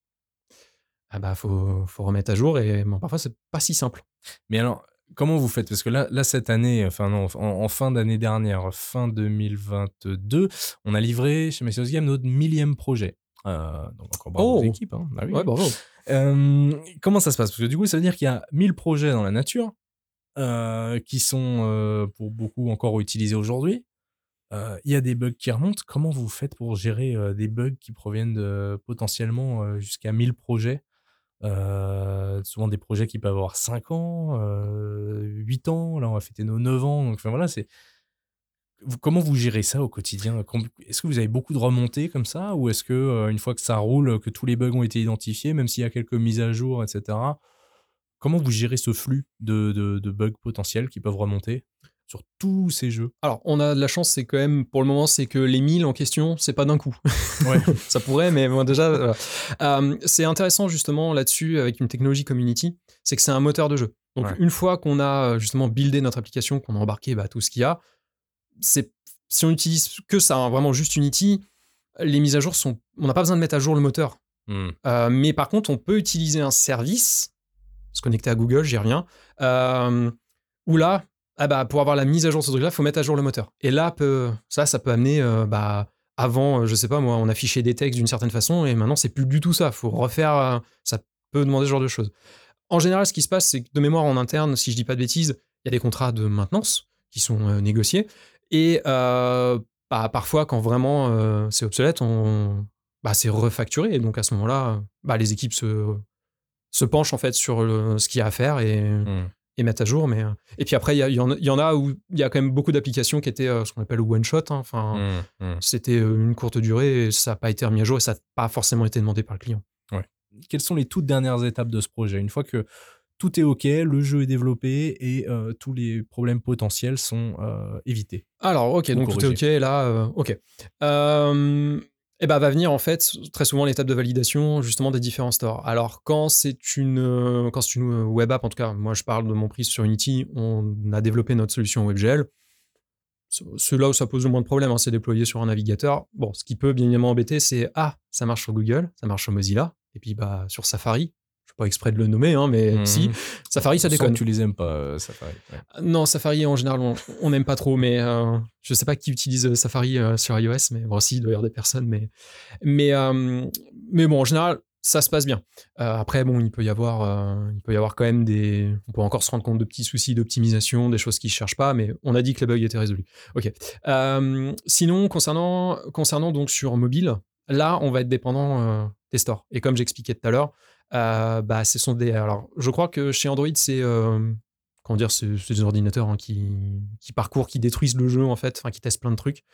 Ah bah faut, faut remettre à jour et bon, parfois c'est pas si simple. Mais alors comment vous faites? Parce que là, là cette année, enfin non, en, fin d'année dernière, fin 2022, on a livré chez Messieurs Game notre millième projet. Euh, donc encore bravo aux oh! équipes. Hein. Bah ouais, bravo. Euh, comment ça se passe? Parce que du coup, ça veut dire qu'il y a 1000 projets dans la nature euh, qui sont euh, pour beaucoup encore utilisés aujourd'hui. Il y a des bugs qui remontent. Comment vous faites pour gérer des bugs qui proviennent potentiellement jusqu'à 1000 projets? Souvent des projets qui peuvent avoir 5 ans, 8 ans, là on va fêter nos 9 ans, donc enfin voilà, c'est Comment vous gérez ça au quotidien? Est-ce que vous avez beaucoup de remontées comme ça? Ou est-ce que, euh, une fois que ça roule, que tous les bugs ont été identifiés, même s'il y a quelques mises à jour, etc., comment vous gérez ce flux de, bugs potentiels qui peuvent remonter sur tous ces jeux? Alors, on a de la chance, c'est quand même, pour le moment, c'est que les 1000 en question, c'est pas d'un coup. Ouais. ça pourrait, mais bon, déjà, euh, c'est intéressant justement là-dessus avec une technologie community, c'est que c'est un moteur de jeu. Donc, une fois qu'on a justement buildé notre application, qu'on a embarqué bah, tout ce qu'il y a, si on utilise que ça, hein, vraiment juste Unity, les mises à jour sont. On n'a pas besoin de mettre à jour le moteur. Hmm. Euh, mais par contre, on peut utiliser un service, se connecter à Google, j'y reviens, euh, où là, ah bah, pour avoir la mise à jour de ce truc-là, il faut mettre à jour le moteur. Et là, peut, ça, ça peut amener. Euh, bah, avant, je sais pas moi, on affichait des textes d'une certaine façon, et maintenant, c'est plus du tout ça. Il faut refaire. ça peut demander ce genre de choses. En général, ce qui se passe, c'est que de mémoire en interne, si je dis pas de bêtises, il y a des contrats de maintenance qui sont négociés. Et bah, parfois, quand vraiment c'est obsolète, on, bah, c'est refacturé. Et donc à ce moment-là, bah, les équipes se, se penchent en fait sur ce qu'il y a à faire et, mmh. et mettent à jour. Mais, et puis après, il y, y, en a où il y a quand même beaucoup d'applications qui étaient ce qu'on appelle one shot. Hein. Enfin, mmh, mmh. c'était une courte durée et ça n'a pas été remis à jour et ça n'a pas forcément été demandé par le client. Ouais. Quelles sont les toutes dernières étapes de ce projet? Une fois que tout est OK, le jeu est développé et euh, tous les problèmes potentiels sont euh, évités. Alors, OK, donc tout est OK, là, euh, OK. et bah, va venir en fait très souvent l'étape de validation justement des différents stores. Alors quand c'est une quand une web app en tout cas, moi je parle de mon prix sur Unity, on a développé notre solution WebGL. C'est là où ça pose le moins de problèmes, hein, c'est déployé sur un navigateur. Bon, ce qui peut bien évidemment embêter, c'est ah, ça marche sur Google, ça marche sur Mozilla, et puis bah sur Safari, pas exprès de le nommer, hein, mais mhm. si. Safari, ça déconne. tu les aimes pas, euh, Safari. Non, Safari, en général, on n'aime pas trop, mais je euh, je sais pas qui utilise euh, Safari sur iOS, mais bon, si, il doit y avoir des personnes, mais, mais, mais bon, en général, ça se passe bien. après, bon, il peut y avoir, il peut y avoir quand même des, on peut encore se rendre compte de petits soucis d'optimisation, des choses qui ne cherchent pas, mais on a dit que les bugs étaient résolus. Ok. sinon, concernant, concernant donc sur mobile, là, on va être dépendant des stores. Et comme j'expliquais tout à l'heure, euh, bah, ce sont des. Alors, je crois que chez Android, c'est. Euh, comment dire, c'est des ordinateurs hein, qui, qui parcourent, qui détruisent le jeu en fait, enfin qui testent plein de trucs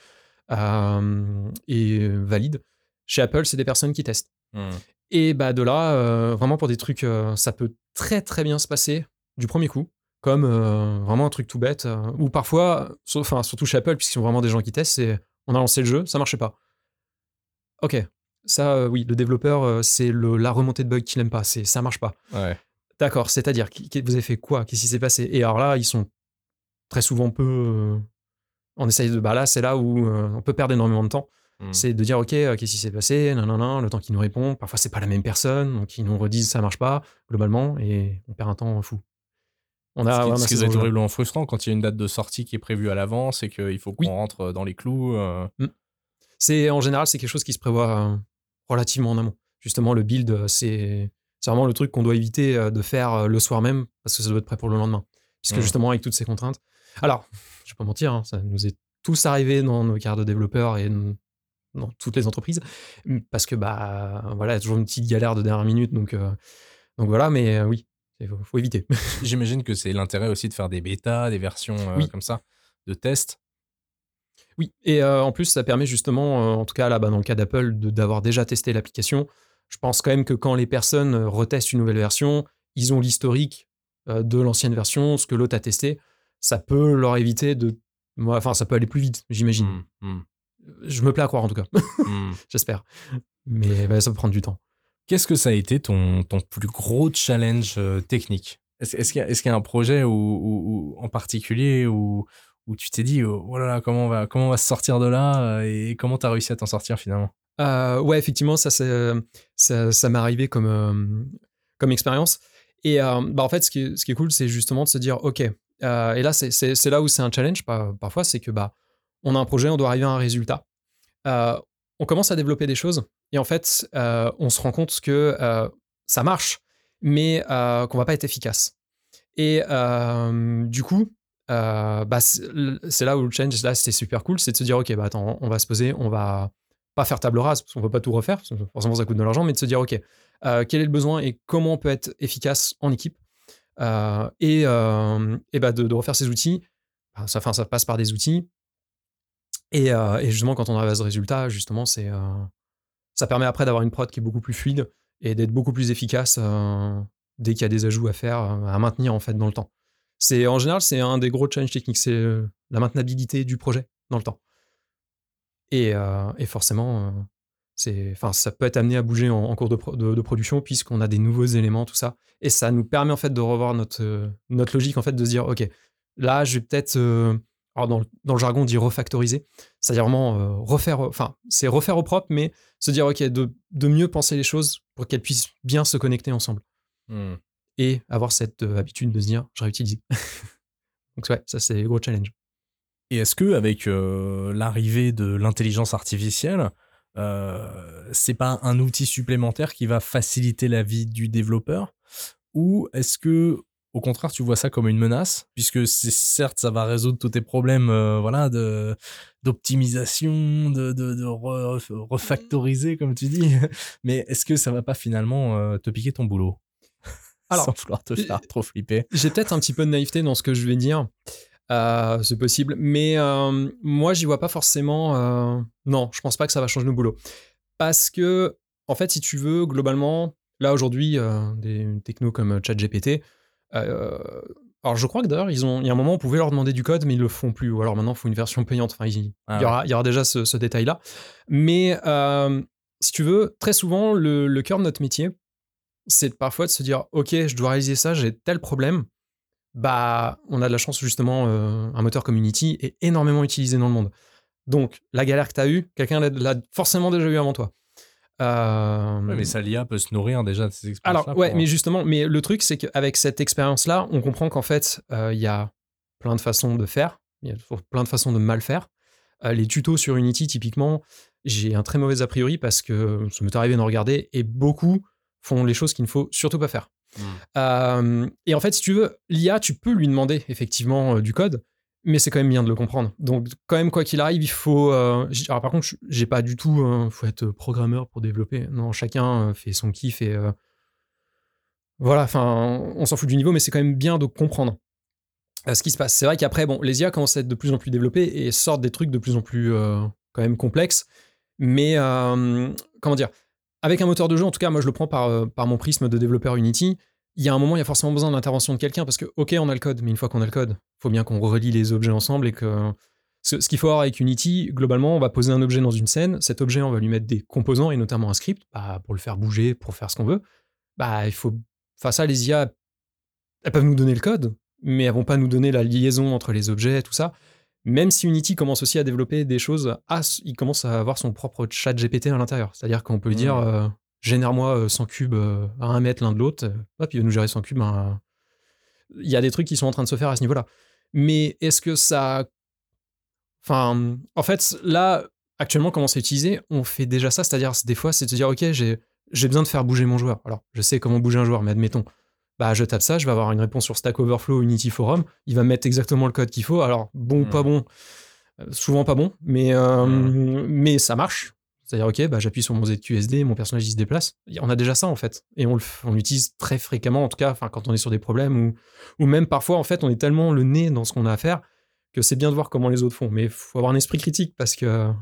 et valident. Chez Apple, c'est des personnes qui testent. Mmh. Et bah de là, vraiment pour des trucs, ça peut très très bien se passer du premier coup comme vraiment un truc tout bête, ou parfois, enfin surtout chez Apple, puisqu'ils sont vraiment des gens qui testent, c'est on a lancé le jeu, ça marchait pas. Ok, ça oui, le développeur, c'est la remontée de bugs qu'il n'aime pas, c'est ça marche pas. D'accord, c'est-à-dire, vous avez fait quoi? Qu'est-ce qui s'est passé? Et alors là, ils sont très souvent peu. on essaye de. Bah là, c'est là où on peut perdre énormément de temps. Mmh. C'est de dire, OK, qu'est-ce qui s'est passé? Non, non, non, Le temps qu'ils nous répondent. Parfois, c'est pas la même personne. Donc, ils nous redisent, ça marche pas, globalement, et on perd un temps fou. On a, ce qui, est horriblement frustrant quand il y a une date de sortie qui est prévue à l'avance et qu'il faut qu'on rentre dans les clous. Euh. Mmh. C'est en général c'est quelque chose qui se prévoit euh, relativement en amont. Justement, le build, euh, c'est vraiment le truc qu'on doit éviter de faire le soir même parce que ça doit être prêt pour le lendemain. Puisque mmh. justement avec toutes ces contraintes. Alors, je vais pas mentir, hein, ça nous est tous arrivé dans nos carrières de développeurs et dans toutes les entreprises parce que bah voilà, il y a toujours une petite galère de dernière minute donc donc voilà, mais oui, il faut, éviter. J'imagine que c'est l'intérêt aussi de faire des bêtas, des versions euh, comme ça, de tests. Oui, et euh, en plus, ça permet justement, euh, en tout cas là, bah, dans le cas d'Apple, d'avoir déjà testé l'application. Je pense quand même que quand les personnes retestent une nouvelle version, ils ont l'historique de l'ancienne version, ce que l'autre a testé. Ça peut leur éviter de. Enfin, ça peut aller plus vite, j'imagine. Mmh, mmh. Je me plais à croire en tout cas. Mmh. J'espère. Mais bah, ça peut prendre du temps. Qu'est-ce que ça a été ton, ton plus gros challenge euh, technique? Est-ce qu'il y, y, a un projet où, en particulier où, où tu t'es dit, oh, oh, là là, comment on va, comment on va se sortir de là euh, et comment tu as réussi à t'en sortir finalement? Euh, Ouais, effectivement, ça, ça, ça m'est arrivé comme, comme expérience. Et bah, en fait, ce qui ce qui est cool, c'est justement de se dire, OK, et là, c'est là où c'est un challenge parfois, c'est que bah, on a un projet, on doit arriver à un résultat. on commence à développer des choses et en fait, euh, on se rend compte que euh, ça marche, mais euh, qu'on va pas être efficace. Et du coup, bah, c'est là où le change, là, c'était super cool, c'est de se dire, ok, bah attends, on va se poser, on va pas faire table rase, parce qu'on peut pas tout refaire, forcément ça coûte de l'argent, mais de se dire, ok, quel est le besoin et comment on peut être efficace en équipe, et, et bah, de, refaire ces outils. Bah, ça, ça passe par des outils. Et, et, justement, quand on arrive à ce résultat, justement, c'est ça permet après d'avoir une prod qui est beaucoup plus fluide et d'être beaucoup plus efficace euh, dès qu'il y a des ajouts à faire, euh, à maintenir en fait dans le temps. C'est en général c'est un des gros challenges techniques, c'est euh, la maintenabilité du projet dans le temps. Et, et forcément, c'est, enfin, ça peut être amené à bouger en, cours de, production puisqu'on a des nouveaux éléments, tout ça. Et ça nous permet en fait de revoir notre, notre logique en fait de se dire, ok, là je vais peut-être alors dans, le jargon, on dit refactoriser, c'est-à-dire vraiment euh, refaire, enfin, c'est refaire au propre, mais se dire, OK, de, mieux penser les choses pour qu'elles puissent bien se connecter ensemble. Hmm. Et avoir cette euh, habitude de se dire, je réutilise. Donc, ouais, ça, c'est gros challenge. Et est-ce que avec euh, l'arrivée de l'intelligence artificielle, c'est pas un outil supplémentaire qui va faciliter la vie du développeur? Ou est-ce que au contraire, tu vois ça comme une menace, puisque certes, ça va résoudre tous tes problèmes, euh, voilà, de d'optimisation, de, de, refactoriser, comme tu dis. Mais est-ce que ça va pas finalement euh, te piquer ton boulot? Alors, sans vouloir te faire trop flipper. J'ai peut-être un petit peu de naïveté dans ce que je vais dire. Euh, c'est possible, mais moi, j'y vois pas forcément. Non, je pense pas que ça va changer nos boulots, parce que en fait, si tu veux, globalement, là aujourd'hui, des technos comme ChatGPT euh, alors je crois que d'ailleurs, ils ont, il y a un moment, on pouvait leur demander du code, mais ils le font plus. Ou alors maintenant, il faut une version payante. Enfin, il, ah y, aura, il y aura déjà ce, détail-là. Mais euh, si tu veux, très souvent, le, cœur de notre métier, c'est parfois de se dire, ok, je dois réaliser ça, j'ai tel problème. Bah, on a de la chance justement, euh, un moteur comme Unity est énormément utilisé dans le monde. Donc, la galère que tu as eue, quelqu'un l'a forcément déjà eu avant toi. Euh... mais ça, l'IA peut se nourrir déjà de ces expériences. Alors, ouais, mais justement, mais le truc, c'est qu'avec cette expérience-là, on comprend qu'en fait, euh, il y a plein de façons de faire, il y a plein de façons de mal faire. Euh, les tutos sur Unity, typiquement, j'ai un très mauvais a priori parce que ça m'est arrivé d'en regarder et beaucoup font les choses qu'il ne faut surtout pas faire. Hmm. Euh, et en fait, si tu veux, l'IA, tu peux lui demander effectivement du code, mais c'est quand même bien de le comprendre. Donc, quand même, quoi qu'il arrive, il faut. Euh, alors, par contre, j'ai pas du tout. Il hein, faut être programmeur pour développer. Non, chacun euh, fait son kiff et. Euh, voilà, enfin, on s'en fout du niveau, mais c'est quand même bien de comprendre. ce qui se passe. C'est vrai qu'après, bon, les IA commencent à être de plus en plus développées et sortent des trucs de plus en plus quand même complexes. Mais comment dire Avec un moteur de jeu, en tout cas, moi je le prends par, par mon prisme de développeur Unity il y a un moment, il y a forcément besoin de l'intervention de quelqu'un parce que, ok, on a le code, mais une fois qu'on a le code, il faut bien qu'on relie les objets ensemble et que. Ce, qu'il faut avoir avec Unity, globalement, on va poser un objet dans une scène. Cet objet, on va lui mettre des composants et notamment un script bah, pour le faire bouger, pour faire ce qu'on veut. Bah, il faut. Enfin, ça, les IA, elles peuvent nous donner le code, mais elles vont pas nous donner la liaison entre les objets, tout ça. Même si Unity commence aussi à développer des choses, il commence à avoir son propre chat GPT à l'intérieur. C'est-à-dire qu'on peut lui dire, mmh. euh, génère-moi 100 euh, cubes euh, à un mètre l'un de l'autre, hop, il va nous gérer 100 cubes. Il y a des trucs qui sont en train de se faire à ce niveau-là. Mais est-ce que ça. Enfin, en fait, là, actuellement, comment c'est utilisé On fait déjà ça, c'est-à-dire, des fois, c'est de dire, OK, j'ai besoin de faire bouger mon joueur. Alors, je sais comment bouger un joueur, mais admettons, bah, je tape ça, je vais avoir une réponse sur Stack Overflow, Unity Forum, il va mettre exactement le code qu'il faut. Alors, bon, ou pas hmm. bon, euh, souvent pas bon, mais, hmm. mais ça marche. C'est-à-dire, ok, bah, j'appuie sur mon ZQSD, mon personnage il se déplace. On a déjà ça en fait, et on, l'utilise très fréquemment, en tout cas, quand on est sur des problèmes ou, ou même parfois en fait, on est tellement le nez dans ce qu'on a à faire que c'est bien de voir comment les autres font. Mais il faut avoir un esprit critique parce que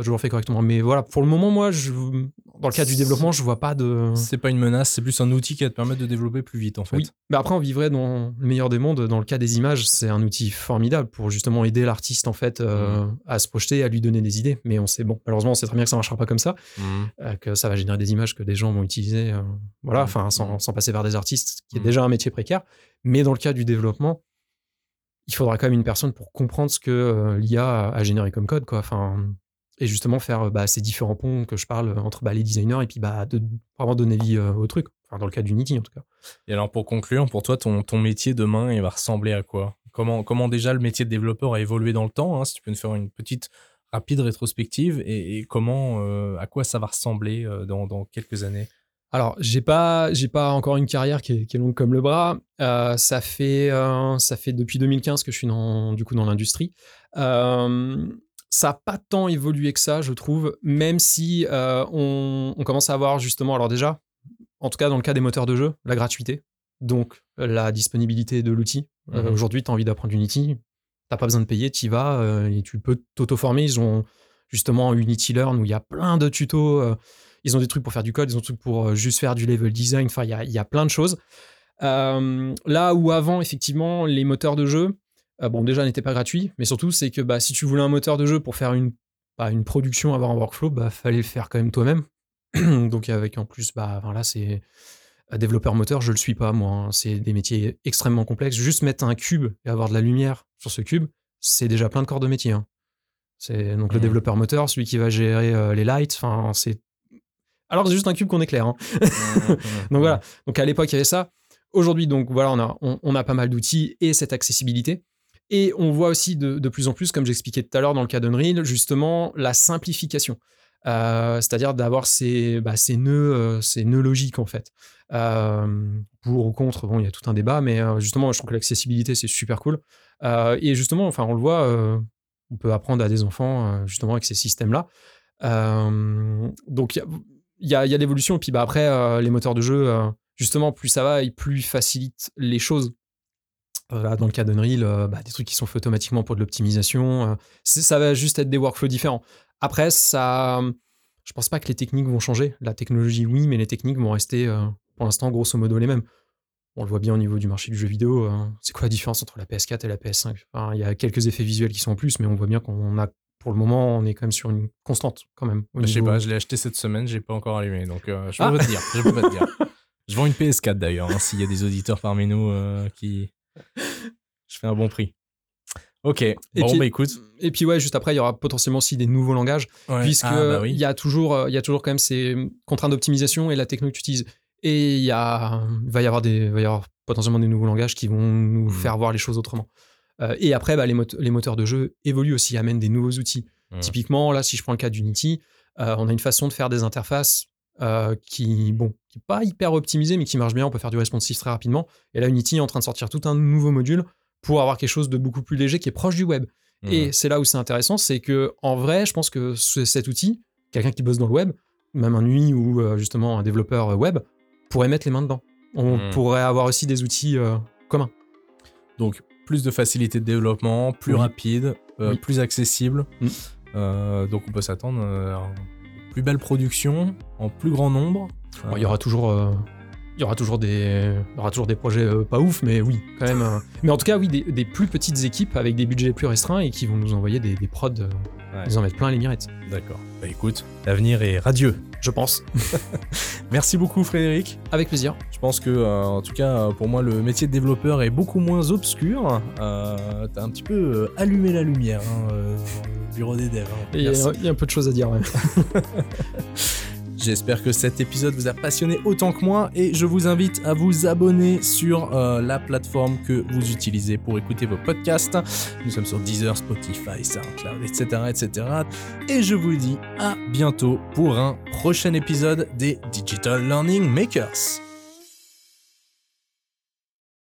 pas toujours fait correctement. Mais voilà, pour le moment, moi, je, dans le cas du développement, je vois pas de. C'est pas une menace, c'est plus un outil qui va te permettre de développer plus vite, en fait. Oui, mais après, on vivrait dans le meilleur des mondes. Dans le cas des images, c'est un outil formidable pour justement aider l'artiste, en fait, euh, mmh. à se projeter, à lui donner des idées. Mais on sait, bon, malheureusement, on sait très bien que ça marchera pas comme ça, mmh. euh, que ça va générer des images que des gens vont utiliser, euh, voilà, mmh. enfin, sans, sans, passer vers des artistes, qui est déjà un métier précaire. Mais dans le cas du développement, il faudra quand même une personne pour comprendre ce que l'IA a généré comme code, quoi. Enfin, et justement faire bah, ces différents ponts que je parle entre bah, les designers et puis bah, de vraiment donner vie euh, au truc. Enfin, dans le cas d'Unity en tout cas. Et alors pour conclure, pour toi, ton, ton métier demain, il va ressembler à quoi? Comment, comment déjà le métier de développeur a évolué dans le temps hein, Si tu peux nous faire une petite rapide rétrospective et, comment, euh, à quoi ça va ressembler euh, dans, dans, quelques années? Alors, j'ai pas, j'ai pas encore une carrière qui est, longue comme le bras. ça fait, ça fait depuis 2015 que je suis dans, du coup dans l'industrie ça n'a pas tant évolué que ça, je trouve, même si euh, on, commence à avoir justement, alors déjà, en tout cas dans le cas des moteurs de jeu, la gratuité, donc la disponibilité de l'outil. Euh, mhm. Aujourd'hui, tu as envie d'apprendre Unity, t'as pas besoin de payer, tu y vas euh, et tu peux t'auto-former. Ils ont justement Unity Learn où il y a plein de tutos. ils ont des trucs pour faire du code, ils ont des trucs pour juste faire du level design. Enfin, il y a, y a, plein de choses. là où avant, effectivement, les moteurs de jeu, euh, bon, déjà, n'était pas gratuit, mais surtout, c'est que bah, si tu voulais un moteur de jeu pour faire une, bah, une production, avoir un workflow, bah, fallait le faire quand même toi-même. Donc, avec en plus, bah, là, c'est euh, développeur moteur, je le suis pas, moi. Hein. C'est des métiers extrêmement complexes. Juste mettre un cube et avoir de la lumière sur ce cube, c'est déjà plein de corps de métier. Hein. C'est donc le mmh. développeur moteur, celui qui va gérer euh, les lights. Enfin, c'est alors c'est juste un cube qu'on éclaire. Hein. Mmh, mmh, donc voilà. Donc à l'époque il y avait ça. Aujourd'hui donc voilà on a on a pas mal d'outils et cette accessibilité. Et on voit aussi de, plus en plus, comme j'expliquais tout à l'heure dans le cas d'Unreal, justement la simplification. Euh, c'est-à-dire d'avoir ces, bah, nœuds, euh, ces nœuds logiques en fait. Euh, pour ou contre, bon, il y a tout un débat, mais justement, je trouve que l'accessibilité c'est super cool. et justement, enfin, on le voit, on peut apprendre à des enfants justement avec ces systèmes-là. donc il y a, y a l'évolution, et puis bah, après, les moteurs de jeu, justement, plus ça va, et plus ils facilitent les choses dans le cas d'Unreal, euh, bah, des trucs qui sont faits automatiquement pour de l'optimisation. Euh, ça va juste être des workflows différents. Après, ça, je pense pas que les techniques vont changer. La technologie, oui, mais les techniques vont rester, euh, pour l'instant, grosso modo les mêmes. On le voit bien au niveau du marché du jeu vidéo. c'est quoi la différence entre la PS4 et la PS5 Il y a quelques effets visuels qui sont en plus, mais on voit bien qu'on a, pour le moment, on est quand même sur une constante, quand même. Je sais pas, je l'ai acheté cette semaine, j'ai pas encore allumé, donc je peux ah. pas te dire. Je peux pas te dire. Je vends une PS4 d'ailleurs, hein, s'il y a des auditeurs parmi nous qui, je fais un bon prix. Ok, et bon, puis, bah écoute. Et puis, ouais, juste après, il y aura potentiellement aussi des nouveaux langages, puisque ah, bah il y, a toujours, euh, il y a toujours quand même ces contraintes d'optimisation et la techno que tu utilises. Et il, y a, va, y avoir des, va y avoir potentiellement des nouveaux langages qui vont nous hmm. faire voir les choses autrement. Euh, et après, bah, les, les, moteurs de jeu évoluent aussi, amènent des nouveaux outils. Hmm. Typiquement, là, si je prends le cas d'Unity, euh, on a une façon de faire des interfaces euh, qui, bon, qui n'est pas hyper optimisé, mais qui marche bien. On peut faire du responsive très rapidement. Et là, Unity est en train de sortir tout un nouveau module pour avoir quelque chose de beaucoup plus léger qui est proche du web. Et c'est là où c'est intéressant, c'est que en vrai, je pense que cet outil, quelqu'un qui bosse dans le web, même un UI ou euh, justement un développeur web, pourrait mettre les mains dedans. On pourrait avoir aussi des outils euh, communs. Donc plus de facilité de développement, plus Oui. rapide, Oui. plus accessible. Mm. Euh, donc on peut s'attendre à plus belle production en plus grand nombre. Bon, il y aura toujours. euh, il y aura toujours des, il y aura toujours des projets euh, pas ouf, mais oui, quand même. euh, mais en tout cas, oui, des, des plus petites équipes avec des budgets plus restreints et qui vont nous envoyer des, des prods. euh, Ouais. Ils en mettent plein les mirettes, D'accord. Bah écoute, l'avenir est radieux. Je pense. Merci beaucoup Frédéric. Avec plaisir. Je pense que, euh, en tout cas, euh, pour moi, le métier de développeur est beaucoup moins obscur. Euh, T'as un petit peu euh, allumé la lumière hein, euh, dans le bureau des devs. hein. Il y, a, y un peu de choses à dire. ouais. J'espère que cet épisode vous a passionné autant que moi et je vous invite à vous abonner sur euh, la plateforme que vous utilisez pour écouter vos podcasts. Nous sommes sur Deezer, Spotify, SoundCloud, etc., etc. Et je vous dis à bientôt pour un prochain épisode des Digital Learning Makers.